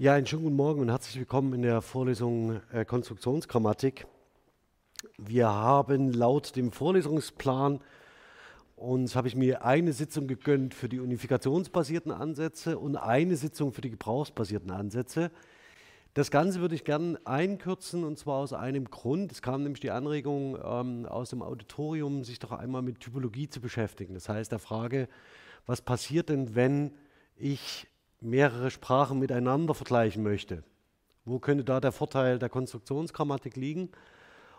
Ja, einen schönen guten Morgen und herzlich willkommen in der Vorlesung äh, Konstruktionsgrammatik. Wir haben laut dem Vorlesungsplan uns habe ich mir eine Sitzung gegönnt für die unifikationsbasierten Ansätze und eine Sitzung für die gebrauchsbasierten Ansätze. Das Ganze würde ich gerne einkürzen und zwar aus einem Grund. Es kam nämlich die Anregung ähm, aus dem Auditorium, sich doch einmal mit Typologie zu beschäftigen. Das heißt der Frage, was passiert denn, wenn ich mehrere Sprachen miteinander vergleichen möchte. Wo könnte da der Vorteil der Konstruktionsgrammatik liegen?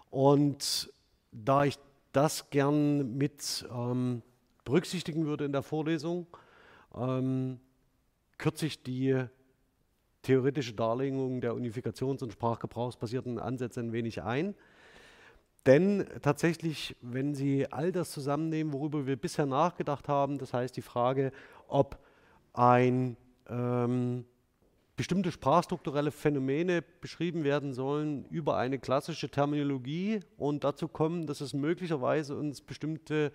Und da ich das gern mit ähm, berücksichtigen würde in der Vorlesung, ähm, kürze ich die theoretische Darlegung der Unifikations- und sprachgebrauchsbasierten Ansätze ein wenig ein. Denn tatsächlich, wenn Sie all das zusammennehmen, worüber wir bisher nachgedacht haben, das heißt die Frage, ob ein ähm, bestimmte sprachstrukturelle Phänomene beschrieben werden sollen über eine klassische Terminologie und dazu kommen, dass es möglicherweise uns bestimmte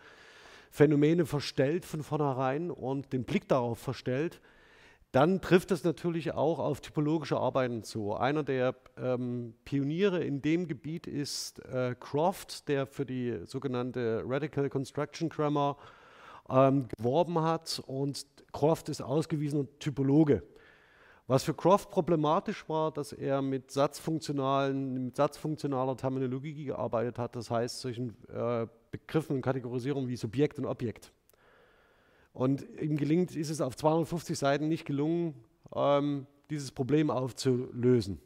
Phänomene verstellt von vornherein und den Blick darauf verstellt, dann trifft es natürlich auch auf typologische Arbeiten zu. Einer der ähm, Pioniere in dem Gebiet ist äh, Croft, der für die sogenannte Radical Construction Grammar ähm, geworben hat und Croft ist ausgewiesener Typologe. Was für Croft problematisch war, dass er mit satzfunktionalen, mit satzfunktionaler Terminologie gearbeitet hat, das heißt solchen äh, Begriffen und Kategorisierungen wie Subjekt und Objekt. Und ihm gelingt, ist es auf 250 Seiten nicht gelungen, ähm, dieses Problem aufzulösen.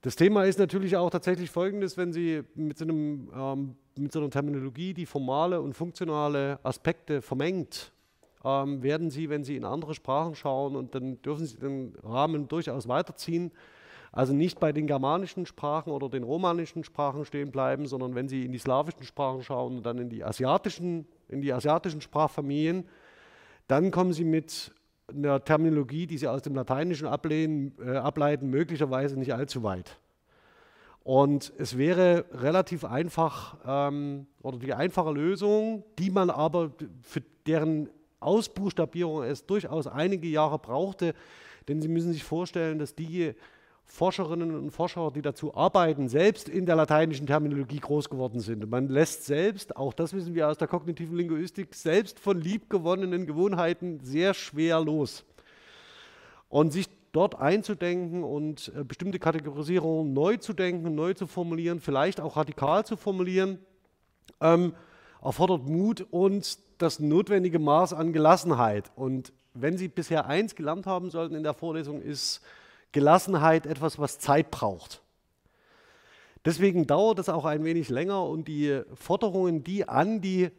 Das Thema ist natürlich auch tatsächlich folgendes, wenn Sie mit so, einem, ähm, mit so einer Terminologie, die formale und funktionale Aspekte vermengt, ähm, werden Sie, wenn Sie in andere Sprachen schauen, und dann dürfen Sie den Rahmen durchaus weiterziehen, also nicht bei den germanischen Sprachen oder den romanischen Sprachen stehen bleiben, sondern wenn Sie in die slawischen Sprachen schauen und dann in die asiatischen, in die asiatischen Sprachfamilien, dann kommen Sie mit einer Terminologie, die Sie aus dem Lateinischen ablehnen, äh, ableiten, möglicherweise nicht allzu weit. Und es wäre relativ einfach ähm, oder die einfache Lösung, die man aber für deren Ausbuchstabierung es durchaus einige Jahre brauchte, denn Sie müssen sich vorstellen, dass die Forscherinnen und Forscher, die dazu arbeiten, selbst in der lateinischen Terminologie groß geworden sind. Und man lässt selbst, auch das wissen wir aus der kognitiven Linguistik, selbst von liebgewonnenen Gewohnheiten sehr schwer los. Und sich dort einzudenken und äh, bestimmte Kategorisierungen neu zu denken, neu zu formulieren, vielleicht auch radikal zu formulieren, ähm, erfordert Mut und das notwendige Maß an Gelassenheit. Und wenn Sie bisher eins gelernt haben sollten in der Vorlesung, ist Gelassenheit etwas, was Zeit braucht. Deswegen dauert es auch ein wenig länger und die Forderungen, die an die,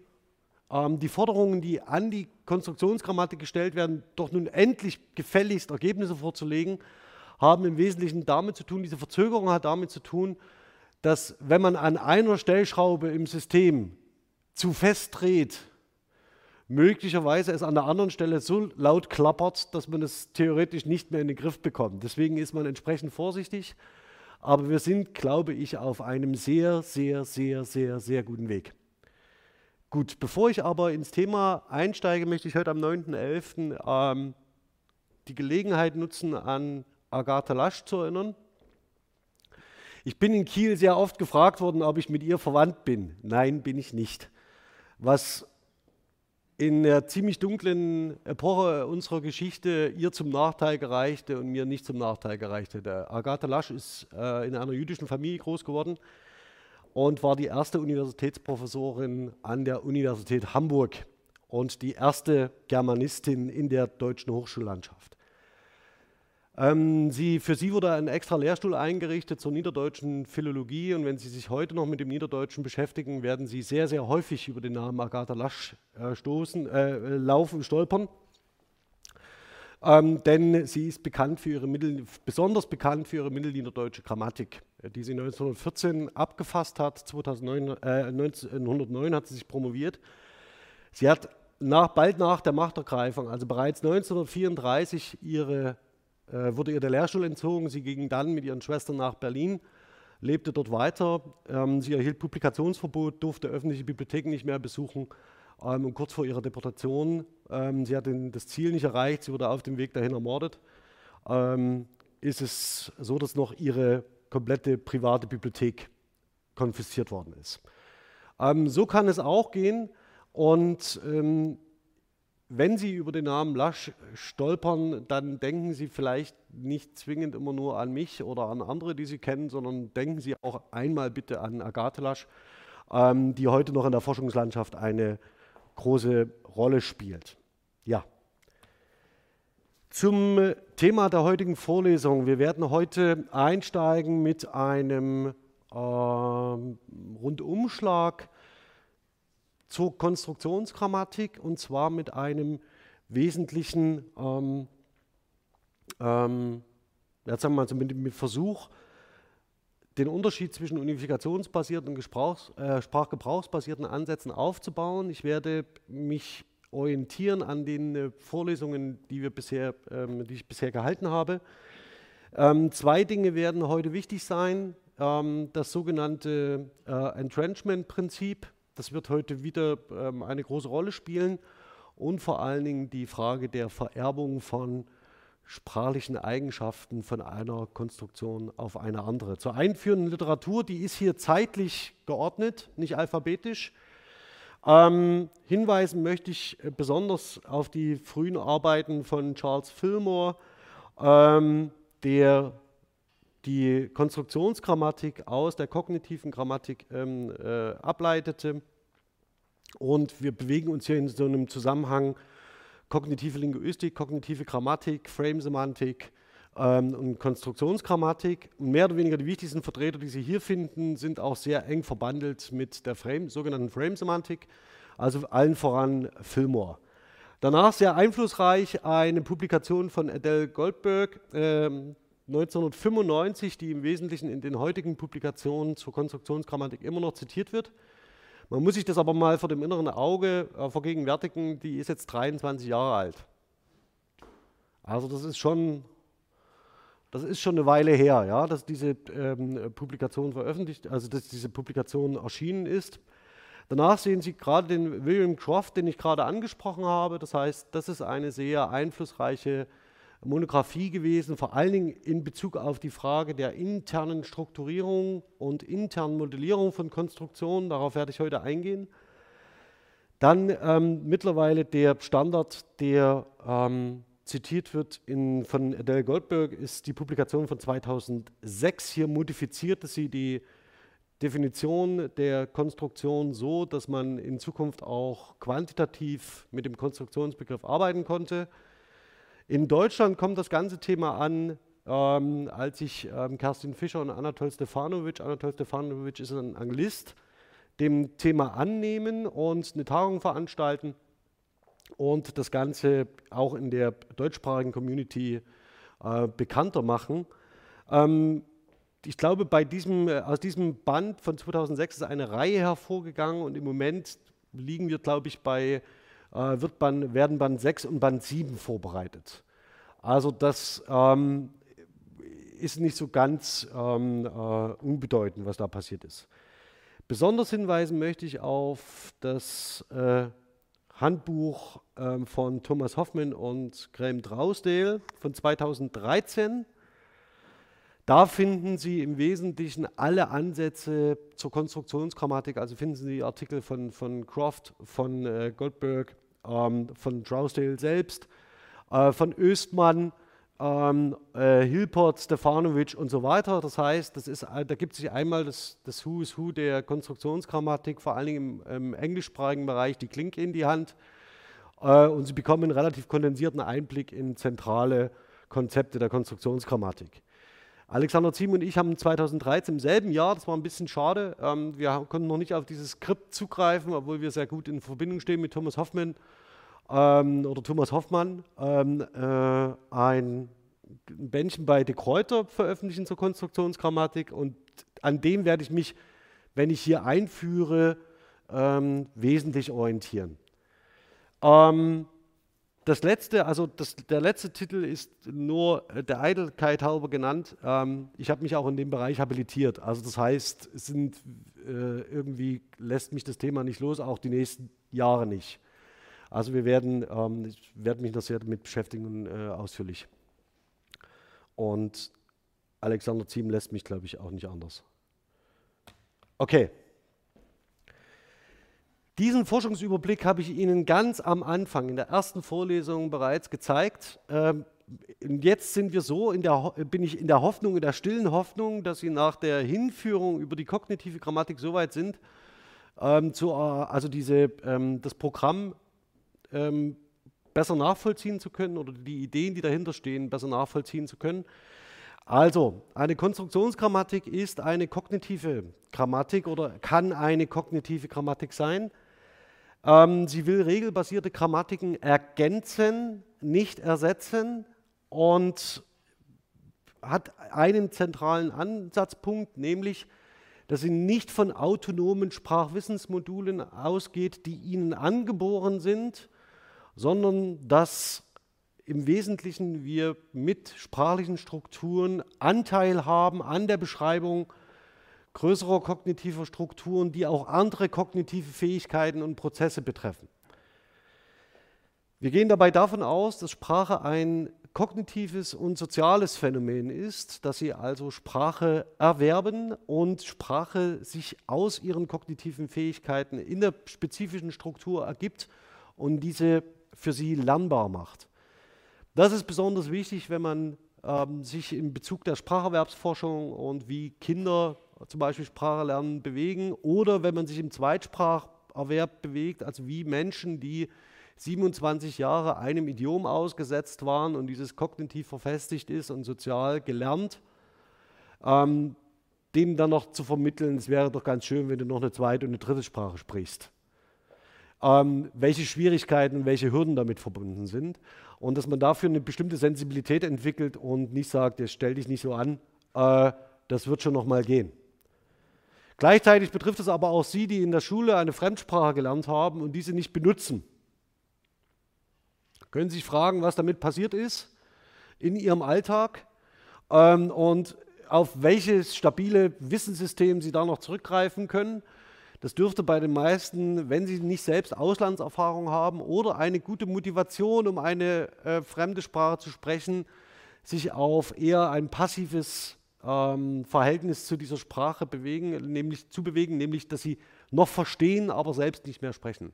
ähm, die Forderungen, die an die Konstruktionsgrammatik gestellt werden, doch nun endlich gefälligst Ergebnisse vorzulegen, haben im Wesentlichen damit zu tun, diese Verzögerung hat damit zu tun, dass wenn man an einer Stellschraube im System zu fest dreht, möglicherweise es an der anderen Stelle so laut klappert, dass man es theoretisch nicht mehr in den Griff bekommt. Deswegen ist man entsprechend vorsichtig. Aber wir sind, glaube ich, auf einem sehr, sehr, sehr, sehr, sehr guten Weg. Gut, bevor ich aber ins Thema einsteige, möchte ich heute am 9.11. Ähm, die Gelegenheit nutzen, an Agatha Lasch zu erinnern. Ich bin in Kiel sehr oft gefragt worden, ob ich mit ihr verwandt bin. Nein, bin ich nicht. Was in der ziemlich dunklen Epoche unserer Geschichte ihr zum Nachteil gereichte und mir nicht zum Nachteil gereichte. Agatha Lasch ist äh, in einer jüdischen Familie groß geworden und war die erste Universitätsprofessorin an der Universität Hamburg und die erste Germanistin in der deutschen Hochschullandschaft. Ähm, sie, für sie wurde ein extra Lehrstuhl eingerichtet zur niederdeutschen Philologie und wenn Sie sich heute noch mit dem Niederdeutschen beschäftigen, werden Sie sehr, sehr häufig über den Namen Agatha Lasch äh, stoßen, äh, laufen, stolpern. Ähm, denn sie ist bekannt für ihre Mittel, besonders bekannt für ihre mittelniederdeutsche Grammatik, die sie 1914 abgefasst hat. 2009, äh, 1909 hat sie sich promoviert. Sie hat nach, bald nach der Machtergreifung, also bereits 1934, ihre äh, wurde ihr der Lehrstuhl entzogen. Sie ging dann mit ihren Schwestern nach Berlin, lebte dort weiter. Ähm, sie erhielt Publikationsverbot, durfte öffentliche Bibliotheken nicht mehr besuchen. Ähm, und kurz vor ihrer Deportation, ähm, sie hat den, das Ziel nicht erreicht, sie wurde auf dem Weg dahin ermordet. ähm, ist es so, dass noch ihre komplette private Bibliothek konfisziert worden ist. Ähm, so kann es auch gehen und ähm, wenn Sie über den Namen Lasch stolpern, dann denken Sie vielleicht nicht zwingend immer nur an mich oder an andere, die Sie kennen, sondern denken Sie auch einmal bitte an Agathe Lasch, ähm, die heute noch in der Forschungslandschaft eine große Rolle spielt. Ja. Zum Thema der heutigen Vorlesung. Wir werden heute einsteigen mit einem äh, Rundumschlag zur Konstruktionsgrammatik und zwar mit einem wesentlichen, ähm, ähm, jetzt sagen wir mal, mit dem Versuch, den Unterschied zwischen unifikationsbasierten und Gebrauchs, äh, sprachgebrauchsbasierten Ansätzen aufzubauen. Ich werde mich orientieren an den äh, Vorlesungen, die, wir bisher, ähm, die ich bisher gehalten habe. Ähm, zwei Dinge werden heute wichtig sein. Ähm, das sogenannte äh, Entrenchment-Prinzip, das wird heute wieder ähm, eine große Rolle spielen. Und vor allen Dingen die Frage der Vererbung von sprachlichen Eigenschaften von einer Konstruktion auf eine andere. Zur einführenden Literatur, die ist hier zeitlich geordnet, nicht alphabetisch. Ähm, hinweisen möchte ich äh, besonders auf die frühen Arbeiten von Charles Fillmore, ähm, der die Konstruktionsgrammatik aus der kognitiven Grammatik ähm, äh, ableitete. Und wir bewegen uns hier in so einem Zusammenhang kognitive Linguistik, kognitive Grammatik, Frame-Semantik ähm, und Konstruktionsgrammatik. Mehr oder weniger die wichtigsten Vertreter, die Sie hier finden, sind auch sehr eng verbandelt mit der Frame, sogenannten Frame-Semantik, also allen voran Fillmore. Danach sehr einflussreich eine Publikation von Adele Goldberg, ähm, 1995, die im Wesentlichen in den heutigen Publikationen zur Konstruktionsgrammatik immer noch zitiert wird. Man muss sich das aber mal vor dem inneren Auge äh, vergegenwärtigen, die ist jetzt 23 Jahre alt. Also das ist schon, das ist schon eine Weile her, ja, dass diese ähm, Publikation veröffentlicht, also dass diese Publikation erschienen ist. Danach sehen Sie gerade den William Croft, den ich gerade angesprochen habe. Das heißt, das ist eine sehr einflussreiche Monographie gewesen, vor allen Dingen in Bezug auf die Frage der internen Strukturierung und internen Modellierung von Konstruktionen. Darauf werde ich heute eingehen. Dann ähm, mittlerweile der Standard, der ähm, zitiert wird in, von Adele Goldberg, ist die Publikation von 2006. Hier modifizierte sie die Definition der Konstruktion so, dass man in Zukunft auch quantitativ mit dem Konstruktionsbegriff arbeiten konnte. In Deutschland kommt das ganze Thema an, ähm, als ich ähm, Kerstin Fischer und Anatol Stefanovic, Anatol Stefanovic ist ein Anglist, dem Thema annehmen und eine Tagung veranstalten und das Ganze auch in der deutschsprachigen Community äh, bekannter machen. Ähm, ich glaube, bei diesem, äh, aus diesem Band von 2006 ist eine Reihe hervorgegangen und im Moment liegen wir, glaube ich, bei äh, wird Band, werden Band 6 und Band 7 vorbereitet. Also das ähm, ist nicht so ganz ähm, äh, unbedeutend, was da passiert ist. Besonders hinweisen möchte ich auf das äh, Handbuch äh, von Thomas Hoffmann und Graham Drausdale von 2013. Da finden Sie im Wesentlichen alle Ansätze zur Konstruktionsgrammatik, also finden Sie Artikel von, von Croft, von äh, Goldberg, ähm, von Trousdale selbst, äh, von Östmann, ähm, äh, Hilpert, Stefanovic und so weiter. Das heißt, das ist, da gibt sich einmal das, das Who is Who der Konstruktionsgrammatik, vor allen Dingen im, im englischsprachigen Bereich, die Klinke in die Hand. Äh, und Sie bekommen einen relativ kondensierten Einblick in zentrale Konzepte der Konstruktionsgrammatik. Alexander Ziem und ich haben 2013 im selben Jahr, das war ein bisschen schade, ähm, wir konnten noch nicht auf dieses Skript zugreifen, obwohl wir sehr gut in Verbindung stehen mit Thomas Hoffmann ähm, oder Thomas Hoffmann, ähm, äh, ein Bändchen bei De Kräuter veröffentlichen zur Konstruktionsgrammatik und an dem werde ich mich, wenn ich hier einführe, ähm, wesentlich orientieren. Ähm, das letzte, also das, der letzte Titel ist nur der Eitelkeit halber genannt. Ähm, ich habe mich auch in dem Bereich habilitiert. Also das heißt, sind äh, irgendwie lässt mich das Thema nicht los, auch die nächsten Jahre nicht. Also wir werden, ähm, ich werde mich noch sehr damit beschäftigen, äh, ausführlich. Und Alexander Ziem lässt mich, glaube ich, auch nicht anders. Okay. Diesen Forschungsüberblick habe ich Ihnen ganz am Anfang in der ersten Vorlesung bereits gezeigt. Ähm, jetzt sind wir so, der, bin ich in der Hoffnung, in der stillen Hoffnung, dass Sie nach der Hinführung über die kognitive Grammatik so weit sind, ähm, zu, äh, also diese, ähm, das Programm ähm, besser nachvollziehen zu können oder die Ideen, die dahinter stehen, besser nachvollziehen zu können. Also, eine Konstruktionsgrammatik ist eine kognitive Grammatik oder kann eine kognitive Grammatik sein. Ähm, sie will regelbasierte Grammatiken ergänzen, nicht ersetzen und hat einen zentralen Ansatzpunkt, nämlich, dass sie nicht von autonomen Sprachwissensmodulen ausgeht, die ihnen angeboren sind, sondern dass im Wesentlichen wir mit sprachlichen Strukturen Anteil haben an der Beschreibung größerer kognitiver Strukturen, die auch andere kognitive Fähigkeiten und Prozesse betreffen. Wir gehen dabei davon aus, dass Sprache ein kognitives und soziales Phänomen ist, dass sie also Sprache erwerben und Sprache sich aus ihren kognitiven Fähigkeiten in der spezifischen Struktur ergibt und diese für sie lernbar macht. Das ist besonders wichtig, wenn man ähm, sich in Bezug der Spracherwerbsforschung und wie Kinder zum Beispiel Sprache lernen bewegen oder wenn man sich im Zweitspracherwerb bewegt, also wie Menschen, die 27 Jahre einem Idiom ausgesetzt waren und dieses kognitiv verfestigt ist und sozial gelernt, ähm, denen dann noch zu vermitteln, es wäre doch ganz schön, wenn du noch eine zweite und eine dritte Sprache sprichst ähm, welche Schwierigkeiten welche Hürden damit verbunden sind. Und dass man dafür eine bestimmte Sensibilität entwickelt und nicht sagt, jetzt stell dich nicht so an, äh, das wird schon noch mal gehen. Gleichzeitig betrifft es aber auch Sie, die in der Schule eine Fremdsprache gelernt haben und diese nicht benutzen. Können Sie sich fragen, was damit passiert ist in Ihrem Alltag ähm, und auf welches stabile Wissenssystem Sie da noch zurückgreifen können das dürfte bei den meisten, wenn sie nicht selbst Auslandserfahrung haben oder eine gute Motivation, um eine äh, fremde Sprache zu sprechen, sich auf eher ein passives ähm, Verhältnis zu dieser Sprache bewegen, nämlich zu bewegen, nämlich dass sie noch verstehen, aber selbst nicht mehr sprechen,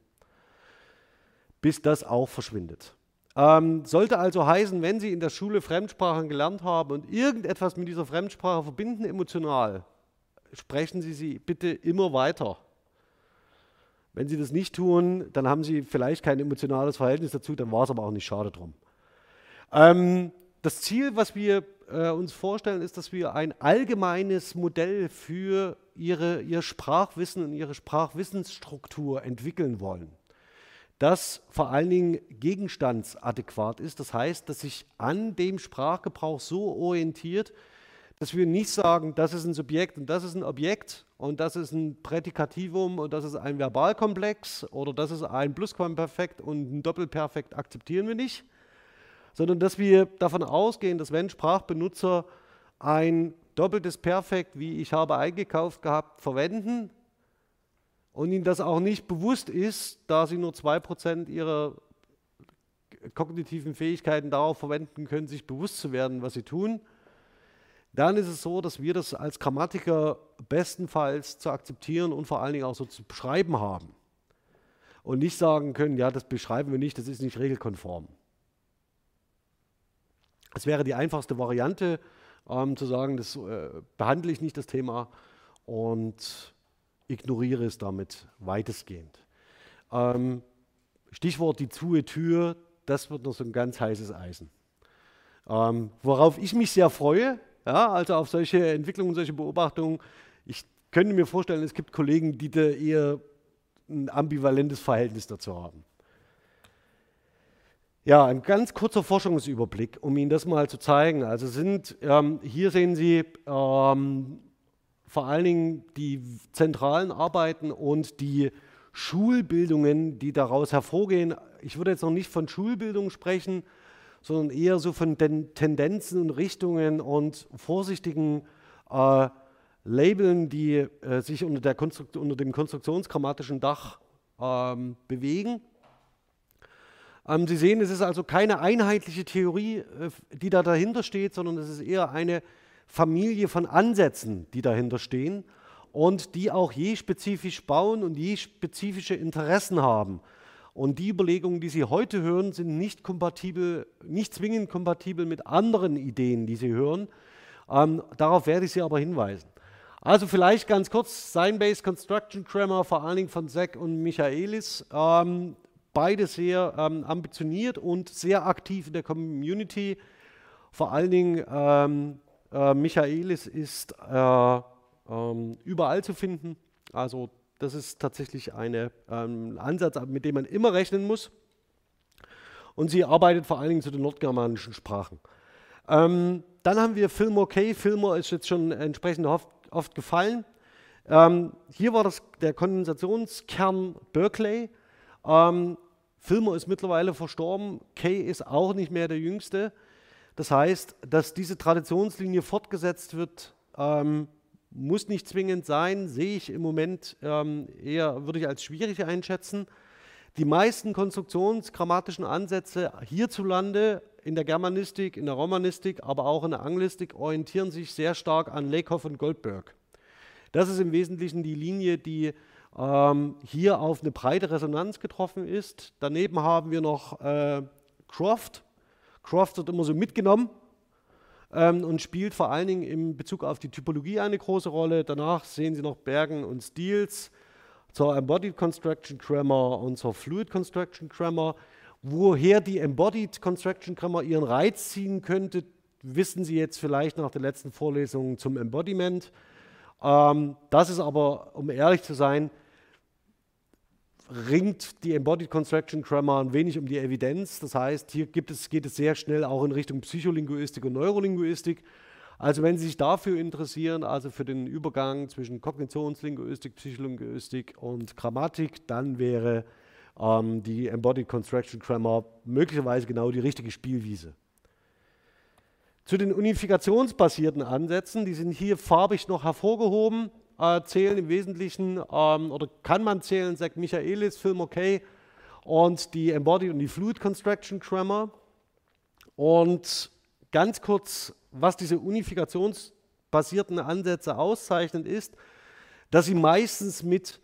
bis das auch verschwindet. Ähm, sollte also heißen, wenn Sie in der Schule Fremdsprachen gelernt haben und irgendetwas mit dieser Fremdsprache verbinden emotional, sprechen Sie sie bitte immer weiter. Wenn Sie das nicht tun, dann haben Sie vielleicht kein emotionales Verhältnis dazu, dann war es aber auch nicht schade drum. Ähm, das Ziel, was wir äh, uns vorstellen, ist, dass wir ein allgemeines Modell für ihre, Ihr Sprachwissen und Ihre Sprachwissensstruktur entwickeln wollen, das vor allen Dingen gegenstandsadäquat ist. Das heißt, dass sich an dem Sprachgebrauch so orientiert, dass wir nicht sagen, das ist ein Subjekt und das ist ein Objekt und das ist ein Prädikativum und das ist ein Verbalkomplex oder das ist ein Plusquamperfekt und ein Doppelperfekt akzeptieren wir nicht, sondern dass wir davon ausgehen, dass wenn Sprachbenutzer ein doppeltes Perfekt, wie ich habe eingekauft gehabt, verwenden und ihnen das auch nicht bewusst ist, da sie nur 2% ihrer kognitiven Fähigkeiten darauf verwenden können, sich bewusst zu werden, was sie tun, dann ist es so, dass wir das als Grammatiker bestenfalls zu akzeptieren und vor allen Dingen auch so zu beschreiben haben. Und nicht sagen können, ja, das beschreiben wir nicht, das ist nicht regelkonform. Es wäre die einfachste Variante, ähm, zu sagen, das äh, behandle ich nicht das Thema und ignoriere es damit weitestgehend. Ähm, Stichwort die zuhe Tür, das wird noch so ein ganz heißes Eisen. Ähm, worauf ich mich sehr freue, ja, also auf solche Entwicklungen, solche Beobachtungen. Ich könnte mir vorstellen, es gibt Kollegen, die da eher ein ambivalentes Verhältnis dazu haben. Ja, ein ganz kurzer Forschungsüberblick, um Ihnen das mal zu zeigen. Also sind, ähm, hier sehen Sie ähm, vor allen Dingen die zentralen Arbeiten und die Schulbildungen, die daraus hervorgehen. Ich würde jetzt noch nicht von Schulbildung sprechen, sondern eher so von den Tendenzen und Richtungen und vorsichtigen äh, Labeln, die äh, sich unter, unter, dem konstruktionsgrammatischen Dach ähm, bewegen. Ähm, Sie sehen, es ist also keine einheitliche Theorie, äh, die da dahinter steht, sondern es ist eher eine Familie von Ansätzen, die dahinter stehen und die auch je spezifisch bauen und je spezifische Interessen haben. Und die Überlegungen, die Sie heute hören, sind nicht kompatibel, nicht zwingend kompatibel mit anderen Ideen, die Sie hören. Ähm, darauf werde ich Sie aber hinweisen. Also vielleicht ganz kurz, Sign-Based Construction Grammar, vor allen Dingen von Zach und Michaelis. Ähm, beide sehr ähm, ambitioniert und sehr aktiv in der Community. Vor allen Dingen ähm, äh, Michaelis ist äh, ähm, überall zu finden. Also das ist tatsächlich ein ähm, Ansatz, mit dem man immer rechnen muss. Und sie arbeitet vor allen Dingen zu den nordgermanischen Sprachen. Ähm, dann haben wir Fillmore K. Fillmore ist jetzt schon entsprechend oft, oft gefallen. Ähm, hier war das der Kondensationskern Berkeley. Ähm, Fillmore ist mittlerweile verstorben. Kay ist auch nicht mehr der Jüngste. Das heißt, dass diese Traditionslinie fortgesetzt wird, ähm, muss nicht zwingend sein, sehe ich im Moment ähm, eher, würde ich als schwierig einschätzen. Die meisten konstruktionsgrammatischen Ansätze hierzulande in der Germanistik, in der Romanistik, aber auch in der Anglistik orientieren sich sehr stark an Lakoff und Goldberg. Das ist im Wesentlichen die Linie, die ähm, hier auf eine breite Resonanz getroffen ist. Daneben haben wir noch äh, Croft. Croft wird immer so mitgenommen ähm, und spielt vor allen Dingen in Bezug auf die Typologie eine große Rolle. Danach sehen Sie noch Bergen und Steels zur Embodied Construction Grammar und zur Fluid Construction Grammar. Woher die Embodied Construction Grammar ihren Reiz ziehen könnte, wissen Sie jetzt vielleicht nach der letzten Vorlesung zum Embodiment. Ähm, das ist aber, um ehrlich zu sein, ringt die Embodied Construction Grammar ein wenig um die Evidenz. Das heißt, hier es, geht es sehr schnell auch in Richtung Psycholinguistik und Neurolinguistik. Also wenn Sie sich dafür interessieren, also für den Übergang zwischen Kognitionslinguistik, Psycholinguistik und Grammatik, dann wäre ähm, die Embodied Construction Grammar möglicherweise genau die richtige Spielwiese. Zu den unifikationsbasierten Ansätzen, die sind hier farbig noch hervorgehoben äh, zählen im Wesentlichen, ähm, oder kann man zählen, sagt Michaelis, Film okay, und die Embodied und die Fluid Construction Grammar. Und ganz kurz, was diese unifikationsbasierten Ansätze auszeichnen, ist, dass sie meistens mit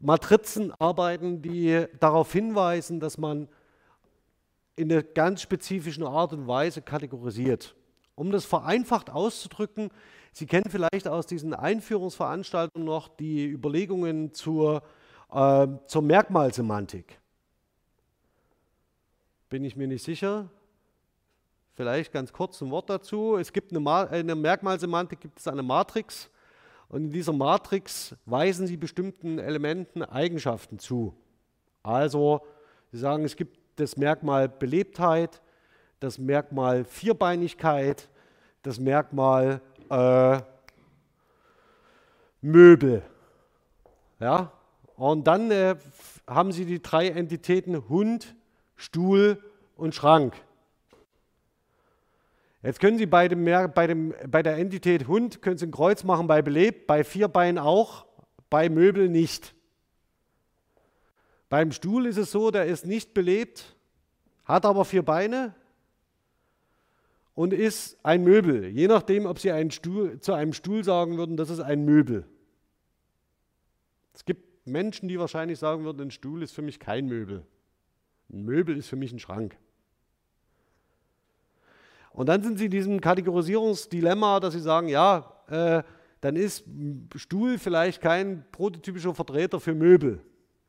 Matrizen arbeiten, die darauf hinweisen, dass man in einer ganz spezifischen Art und Weise kategorisiert. Um das vereinfacht auszudrücken, Sie kennen vielleicht aus diesen Einführungsveranstaltungen noch die Überlegungen zur, äh, zur Merkmalsemantik. Bin ich mir nicht sicher. Vielleicht ganz kurz ein Wort dazu. Es gibt eine, in der Merkmalsemantik gibt es eine Matrix und in dieser Matrix weisen Sie bestimmten Elementen Eigenschaften zu. Also Sie sagen, es gibt das Merkmal Belebtheit, das Merkmal Vierbeinigkeit, das Merkmal äh, Möbel. Ja? Und dann äh, haben Sie die drei Entitäten Hund, Stuhl und Schrank. Jetzt können Sie bei, dem, bei, dem, bei der Entität Hund können Sie ein Kreuz machen bei belebt, bei vier Beinen auch, bei Möbel nicht. Beim Stuhl ist es so, der ist nicht belebt, hat aber vier Beine, und ist ein Möbel. Je nachdem, ob Sie einen Stuhl, zu einem Stuhl sagen würden, das ist ein Möbel. Es gibt Menschen, die wahrscheinlich sagen würden, ein Stuhl ist für mich kein Möbel. Ein Möbel ist für mich ein Schrank. Und dann sind Sie in diesem Kategorisierungsdilemma, dass Sie sagen, ja, äh, dann ist Stuhl vielleicht kein prototypischer Vertreter für Möbel.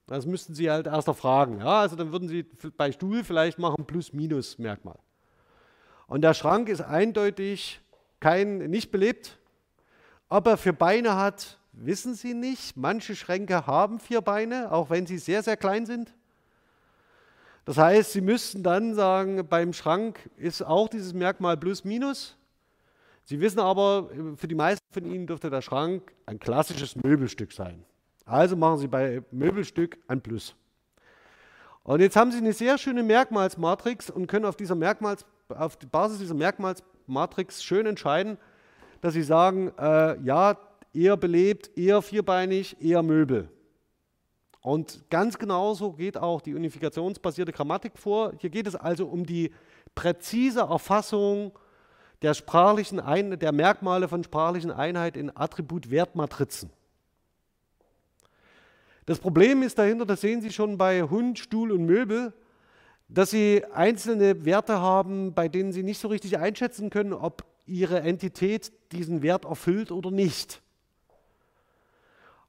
Das müssten Sie halt erst erfragen. Ja, also dann würden Sie bei Stuhl vielleicht machen Plus-Minus-Merkmal. Und der Schrank ist eindeutig kein, nicht belebt. Ob er vier Beine hat, wissen Sie nicht. Manche Schränke haben vier Beine, auch wenn sie sehr, sehr klein sind. Das heißt, Sie müssten dann sagen, beim Schrank ist auch dieses Merkmal plus minus. Sie wissen aber, für die meisten von Ihnen dürfte der Schrank ein klassisches Möbelstück sein. Also machen Sie bei Möbelstück ein Plus. Und jetzt haben Sie eine sehr schöne Merkmalsmatrix und können auf dieser Merkmalsmatrix auf die Basis dieser Merkmalsmatrix schön entscheiden, dass sie sagen, äh, ja, eher belebt, eher vierbeinig, eher Möbel. Und ganz genauso geht auch die unifikationsbasierte Grammatik vor. Hier geht es also um die präzise Erfassung der, sprachlichen Ein der Merkmale von sprachlichen Einheit in Attribut-Wertmatrizen. Das Problem ist dahinter, das sehen Sie schon bei Hund, Stuhl und Möbel, dass Sie einzelne Werte haben, bei denen Sie nicht so richtig einschätzen können, ob Ihre Entität diesen Wert erfüllt oder nicht.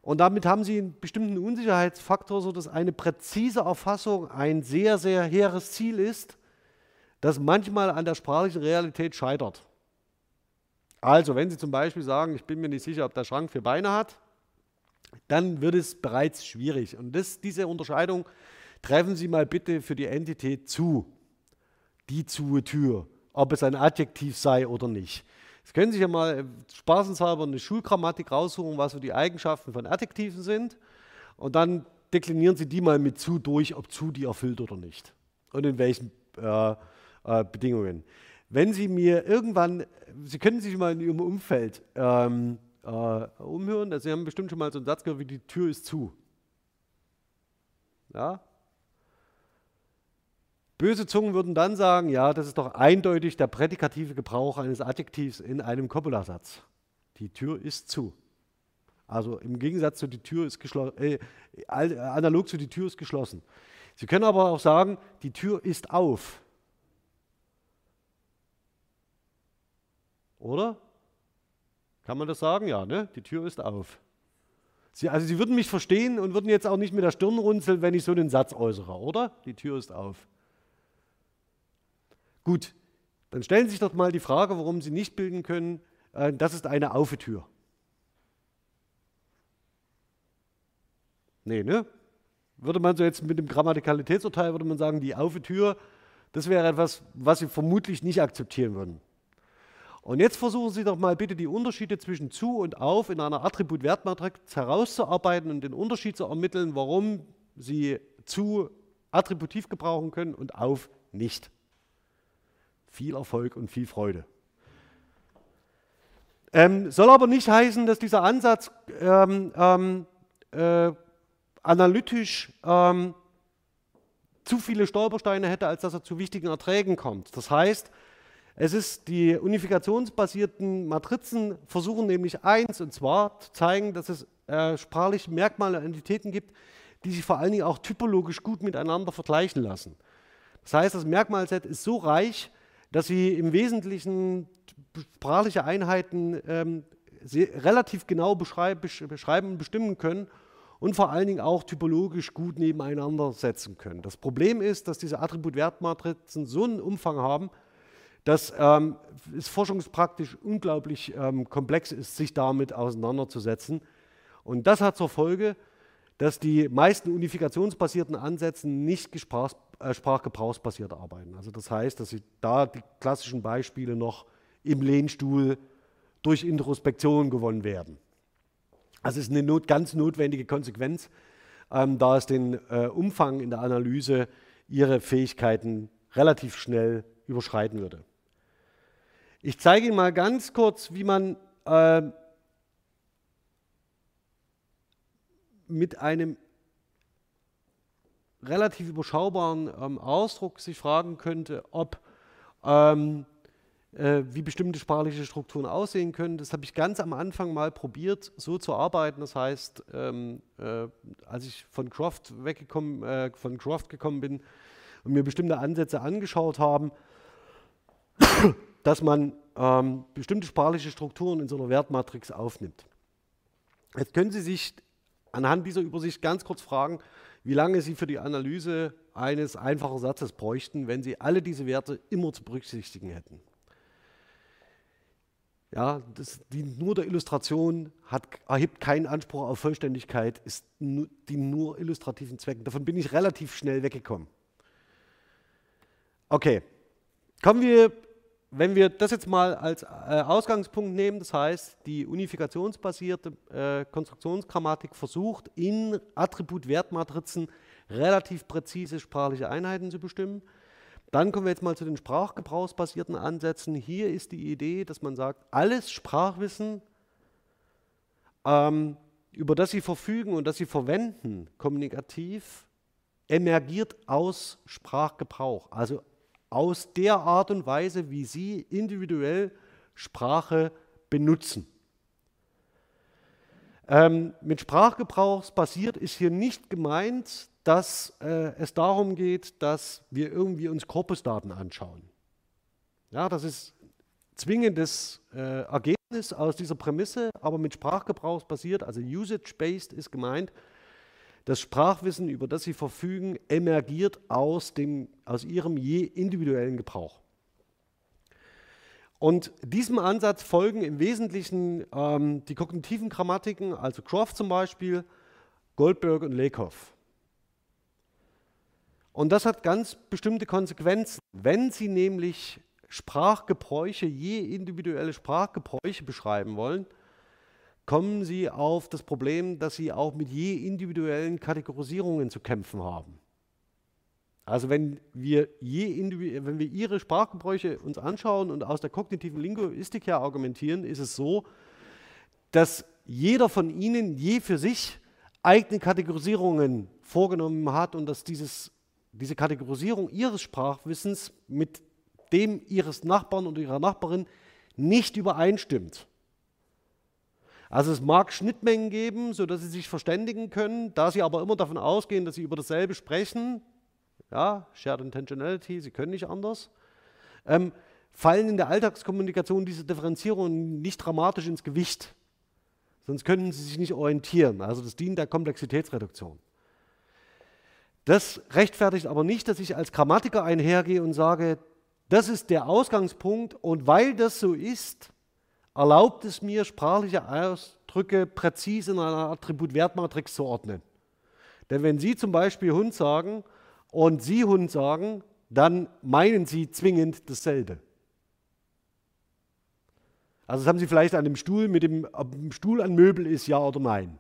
Und damit haben Sie einen bestimmten Unsicherheitsfaktor, sodass eine präzise Erfassung ein sehr, sehr hehres Ziel ist, das manchmal an der sprachlichen Realität scheitert. Also, wenn Sie zum Beispiel sagen, ich bin mir nicht sicher, ob der Schrank vier Beine hat, dann wird es bereits schwierig. Und das, diese Unterscheidung treffen Sie mal bitte für die Entität zu. Die zu Tür, ob es ein Adjektiv sei oder nicht. Jetzt können Sie sich ja mal spaßenshalber eine Schulgrammatik raussuchen, was so die Eigenschaften von Adjektiven sind. Und dann deklinieren Sie die mal mit zu durch, ob zu die erfüllt oder nicht. Und in welchen äh, äh, Bedingungen. Wenn Sie mir irgendwann, Sie können sich mal in Ihrem Umfeld ähm, äh, umhören, also Sie haben bestimmt schon mal so einen Satz gehört wie die Tür ist zu. Ja? Böse Zungen würden dann sagen, ja, das ist doch eindeutig der prädikative Gebrauch eines Adjektivs in einem Copula-Satz. Die Tür ist zu. Also im Gegensatz zu die Tür ist geschlossen, äh, analog zu die Tür ist geschlossen. Sie können aber auch sagen, die Tür ist auf. Oder? Kann man das sagen? Ja, ne? Die Tür ist auf. Sie, also Sie würden mich verstehen und würden jetzt auch nicht mit der Stirn runzeln, wenn ich so einen Satz äußere, oder? Die Tür ist auf. Gut, dann stellen Sie sich doch mal die Frage, warum Sie nicht bilden können, äh, das ist eine Aufetür. Nee, ne? Würde man so jetzt mit dem Grammatikalitätsurteil, würde man sagen, die Aufetür, das wäre etwas, was Sie vermutlich nicht akzeptieren würden. Und jetzt versuchen Sie doch mal bitte die Unterschiede zwischen zu und auf in einer Attribut-Wertmatrix herauszuarbeiten und den Unterschied zu ermitteln, warum Sie zu attributiv gebrauchen können und auf nicht. Viel Erfolg und viel Freude. Ähm, soll aber nicht heißen, dass dieser Ansatz ähm, ähm, äh, analytisch ähm, zu viele Stolpersteine hätte, als dass er zu wichtigen Erträgen kommt. Das heißt, es ist die unifikationsbasierten Matrizen versuchen nämlich eins, und zwar zu zeigen, dass es äh, sprachliche Merkmale und Entitäten gibt, die sich vor allen Dingen auch typologisch gut miteinander vergleichen lassen. Das heißt, das Merkmalset ist so reich, dass sie im Wesentlichen sprachliche Einheiten ähm, relativ genau beschreib, beschreiben und bestimmen können und vor allen Dingen auch typologisch gut nebeneinander setzen können. Das Problem ist, dass diese Attribut-Wertmatrizen so einen Umfang haben, dass ähm, es forschungspraktisch unglaublich ähm, komplex ist, sich damit auseinanderzusetzen. Und das hat zur Folge, dass die meisten unifikationsbasierten Ansätze nicht äh, sprachgebrauchsbasiert arbeiten. Also das heißt, dass sie da die klassischen Beispiele noch im Lehnstuhl durch Introspektion gewonnen werden. Also es ist eine not, ganz notwendige Konsequenz, ähm, da es den äh, Umfang in der Analyse ihre Fähigkeiten relativ schnell überschreiten würde. Ich zeige Ihnen mal ganz kurz, wie man äh, mit einem relativ überschaubaren ähm, Ausdruck sich fragen könnte, ob ähm, äh, wie bestimmte sprachliche Strukturen aussehen können. Das habe ich ganz am Anfang mal probiert, so zu arbeiten. Das heißt, ähm, äh, als ich von Croft weggekommen, äh, von Croft gekommen bin und mir bestimmte Ansätze angeschaut haben, dass man ähm, bestimmte sprachliche Strukturen in so einer Wertmatrix aufnimmt. Jetzt können Sie sich anhand dieser Übersicht ganz kurz fragen, wie lange Sie für die Analyse eines einfachen Satzes bräuchten, wenn Sie alle diese Werte immer zu berücksichtigen hätten. Ja, das, die nur der Illustration hat, erhebt keinen Anspruch auf Vollständigkeit, ist nur, die nur illustrativen Zwecken. Davon bin ich relativ schnell weggekommen. Okay, kommen wir wenn wir das jetzt mal als äh, Ausgangspunkt nehmen, das heißt, die unifikationsbasierte äh, Konstruktionsgrammatik versucht, in Attribut-Wertmatrizen relativ präzise sprachliche Einheiten zu bestimmen. Dann kommen wir jetzt mal zu den sprachgebrauchsbasierten Ansätzen. Hier ist die Idee, dass man sagt, alles Sprachwissen ähm, über das sie verfügen und das sie verwenden, kommunikativ, emergiert aus Sprachgebrauch, also aus der Art und Weise, wie sie individuell Sprache benutzen. Ähm, mit Sprachgebrauchsbasiert ist hier nicht gemeint, dass äh, es darum geht, dass wir irgendwie uns Korpusdaten anschauen. Ja, das ist zwingendes äh, Ergebnis aus dieser Prämisse, aber mit Sprachgebrauchsbasiert, also usage-based ist gemeint, das Sprachwissen, über das Sie verfügen, emergiert aus, dem, aus Ihrem je individuellen Gebrauch. Und diesem Ansatz folgen im Wesentlichen ähm, die kognitiven Grammatiken, also Croft zum Beispiel, Goldberg und Lakoff. Und das hat ganz bestimmte Konsequenzen. Wenn Sie nämlich Sprachgebräuche, je individuelle Sprachgebräuche beschreiben wollen, kommen Sie auf das Problem, dass Sie auch mit je individuellen Kategorisierungen zu kämpfen haben. Also wenn wir, je wenn wir Ihre Sprachgebräuche uns anschauen und aus der kognitiven Linguistik her argumentieren, ist es so, dass jeder von Ihnen je für sich eigene Kategorisierungen vorgenommen hat und dass dieses, diese Kategorisierung Ihres Sprachwissens mit dem Ihres Nachbarn oder Ihrer Nachbarin nicht übereinstimmt. Also es mag Schnittmengen geben, sodass Sie sich verständigen können, da Sie aber immer davon ausgehen, dass Sie über dasselbe sprechen, ja, Shared Intentionality, sie können nicht anders, ähm, fallen in der Alltagskommunikation diese Differenzierungen nicht dramatisch ins Gewicht. Sonst können sie sich nicht orientieren. Also das dient der Komplexitätsreduktion. Das rechtfertigt aber nicht, dass ich als Grammatiker einhergehe und sage, das ist der Ausgangspunkt und weil das so ist, erlaubt es mir, sprachliche Ausdrücke präzise in einer Attribut-Wertmatrix zu ordnen. Denn wenn Sie zum Beispiel Hund sagen, und Sie Hund sagen, dann meinen Sie zwingend dasselbe. Also das haben Sie vielleicht an dem Stuhl, mit dem, ob dem Stuhl ein Möbel ist, ja oder nein.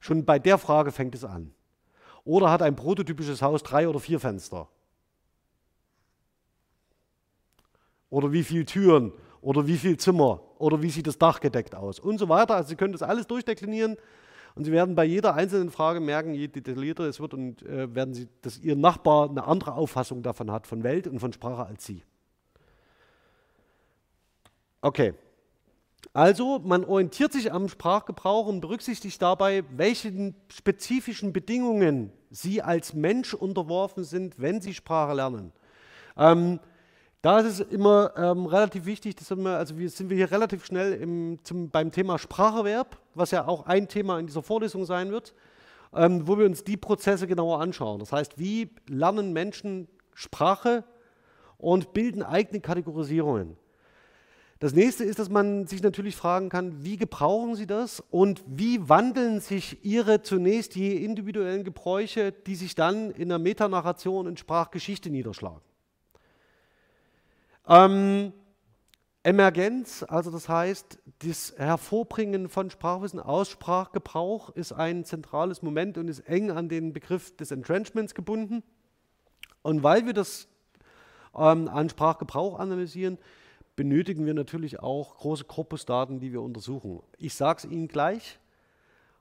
Schon bei der Frage fängt es an. Oder hat ein prototypisches Haus drei oder vier Fenster? Oder wie viele Türen? Oder wie viele Zimmer? Oder wie sieht das Dach gedeckt aus? Und so weiter. Also Sie können das alles durchdeklinieren und Sie werden bei jeder einzelnen Frage merken, je detaillierter es wird, und äh, werden Sie, dass Ihr Nachbar eine andere Auffassung davon hat, von Welt und von Sprache als Sie. Okay. Also, man orientiert sich am Sprachgebrauch und berücksichtigt dabei, welchen spezifischen Bedingungen Sie als Mensch unterworfen sind, wenn Sie Sprache lernen. Ähm, da ist es immer ähm, relativ wichtig, dass wir, also wir sind wir hier relativ schnell im, zum, beim Thema Spracherwerb, was ja auch ein Thema in dieser Vorlesung sein wird, ähm, wo wir uns die Prozesse genauer anschauen. Das heißt, wie lernen Menschen Sprache und bilden eigene Kategorisierungen. Das nächste ist, dass man sich natürlich fragen kann, wie gebrauchen Sie das und wie wandeln sich Ihre zunächst je individuellen Gebräuche, die sich dann in der Metanarration in Sprachgeschichte niederschlagen. Ähm, Emergenz, also das heißt, das Hervorbringen von Sprachwissen aus Sprachgebrauch ist ein zentrales Moment und ist eng an den Begriff des Entrenchments gebunden. Und weil wir das ähm, an Sprachgebrauch analysieren, benötigen wir natürlich auch große Korpusdaten, die wir untersuchen. Ich sage es Ihnen gleich.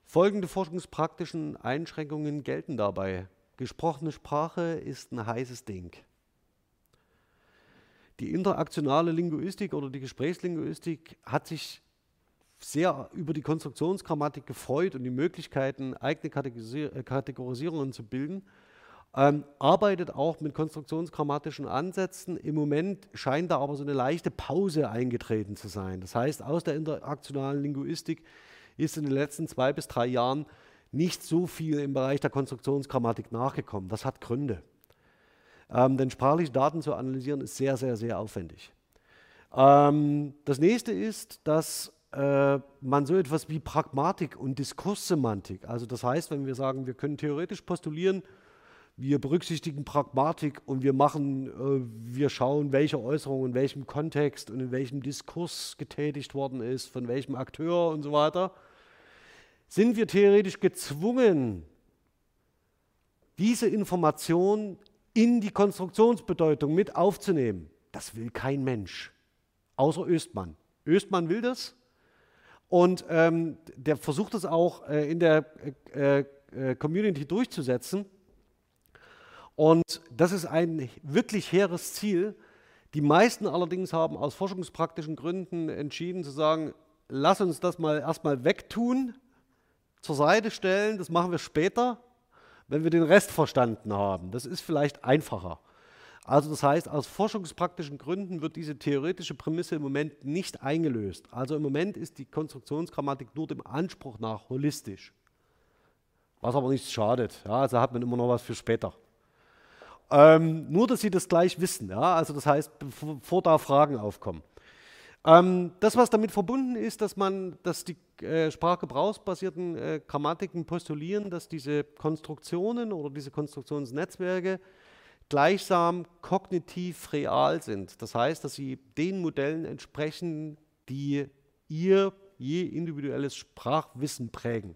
Folgende forschungspraktischen Einschränkungen gelten dabei. Gesprochene Sprache ist ein heißes Ding. Die interaktionale Linguistik oder die Gesprächslinguistik hat sich sehr über die Konstruktionsgrammatik gefreut und die Möglichkeiten, eigene äh, Kategorisierungen zu bilden. Ähm, arbeitet auch mit konstruktionsgrammatischen Ansätzen. Im Moment scheint da aber so eine leichte Pause eingetreten zu sein. Das heißt, aus der interaktionalen Linguistik ist in den letzten zwei bis drei Jahren nicht so viel im Bereich der Konstruktionsgrammatik nachgekommen. Das hat Gründe. Ähm, denn sprachliche Daten zu analysieren ist sehr, sehr, sehr aufwendig. Ähm, das nächste ist, dass äh, man so etwas wie Pragmatik und Diskurssemantik, also das heißt, wenn wir sagen, wir können theoretisch postulieren, wir berücksichtigen Pragmatik und wir machen, äh, wir schauen, welche Äußerung in welchem Kontext und in welchem Diskurs getätigt worden ist, von welchem Akteur und so weiter, sind wir theoretisch gezwungen, diese Information in die Konstruktionsbedeutung mit aufzunehmen. Das will kein Mensch, außer Östmann. Östmann will das Und ähm, der versucht es auch äh, in der äh, äh, Community durchzusetzen. Und das ist ein wirklich hehres Ziel. Die meisten allerdings haben aus forschungspraktischen Gründen entschieden zu sagen, lass uns das mal erstmal wegtun, zur Seite stellen, das machen wir später, wenn wir den Rest verstanden haben. Das ist vielleicht einfacher. Also das heißt, aus forschungspraktischen Gründen wird diese theoretische Prämisse im Moment nicht eingelöst. Also im Moment ist die Konstruktionsgrammatik nur dem Anspruch nach holistisch. Was aber nichts schadet. Ja, also hat man immer noch was für später. Ähm, nur, dass Sie das gleich wissen. Ja? Also das heißt, bevor da Fragen aufkommen. Ähm, das, was damit verbunden ist, dass man, dass die äh, sprachgebrauchsbasierten äh, Grammatiken postulieren, dass diese Konstruktionen oder diese Konstruktionsnetzwerke gleichsam kognitiv real sind. Das heißt, dass sie den Modellen entsprechen, die ihr je individuelles Sprachwissen prägen.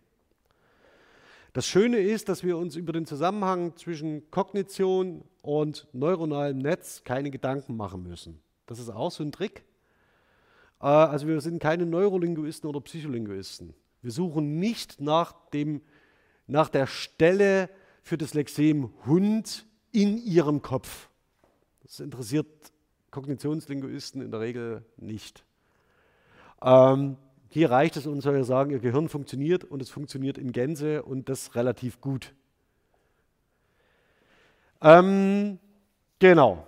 Das Schöne ist, dass wir uns über den Zusammenhang zwischen Kognition und neuronalem Netz keine Gedanken machen müssen. Das ist auch so ein Trick. Äh, also wir sind keine Neurolinguisten oder Psycholinguisten. Wir suchen nicht nach, dem, nach der Stelle für das Lexem Hund in ihrem Kopf. Das interessiert Kognitionslinguisten in der Regel nicht. Ähm, hier reicht es uns, wir sagen, ihr Gehirn funktioniert und es funktioniert in Gänze und das relativ gut. Ähm, genau.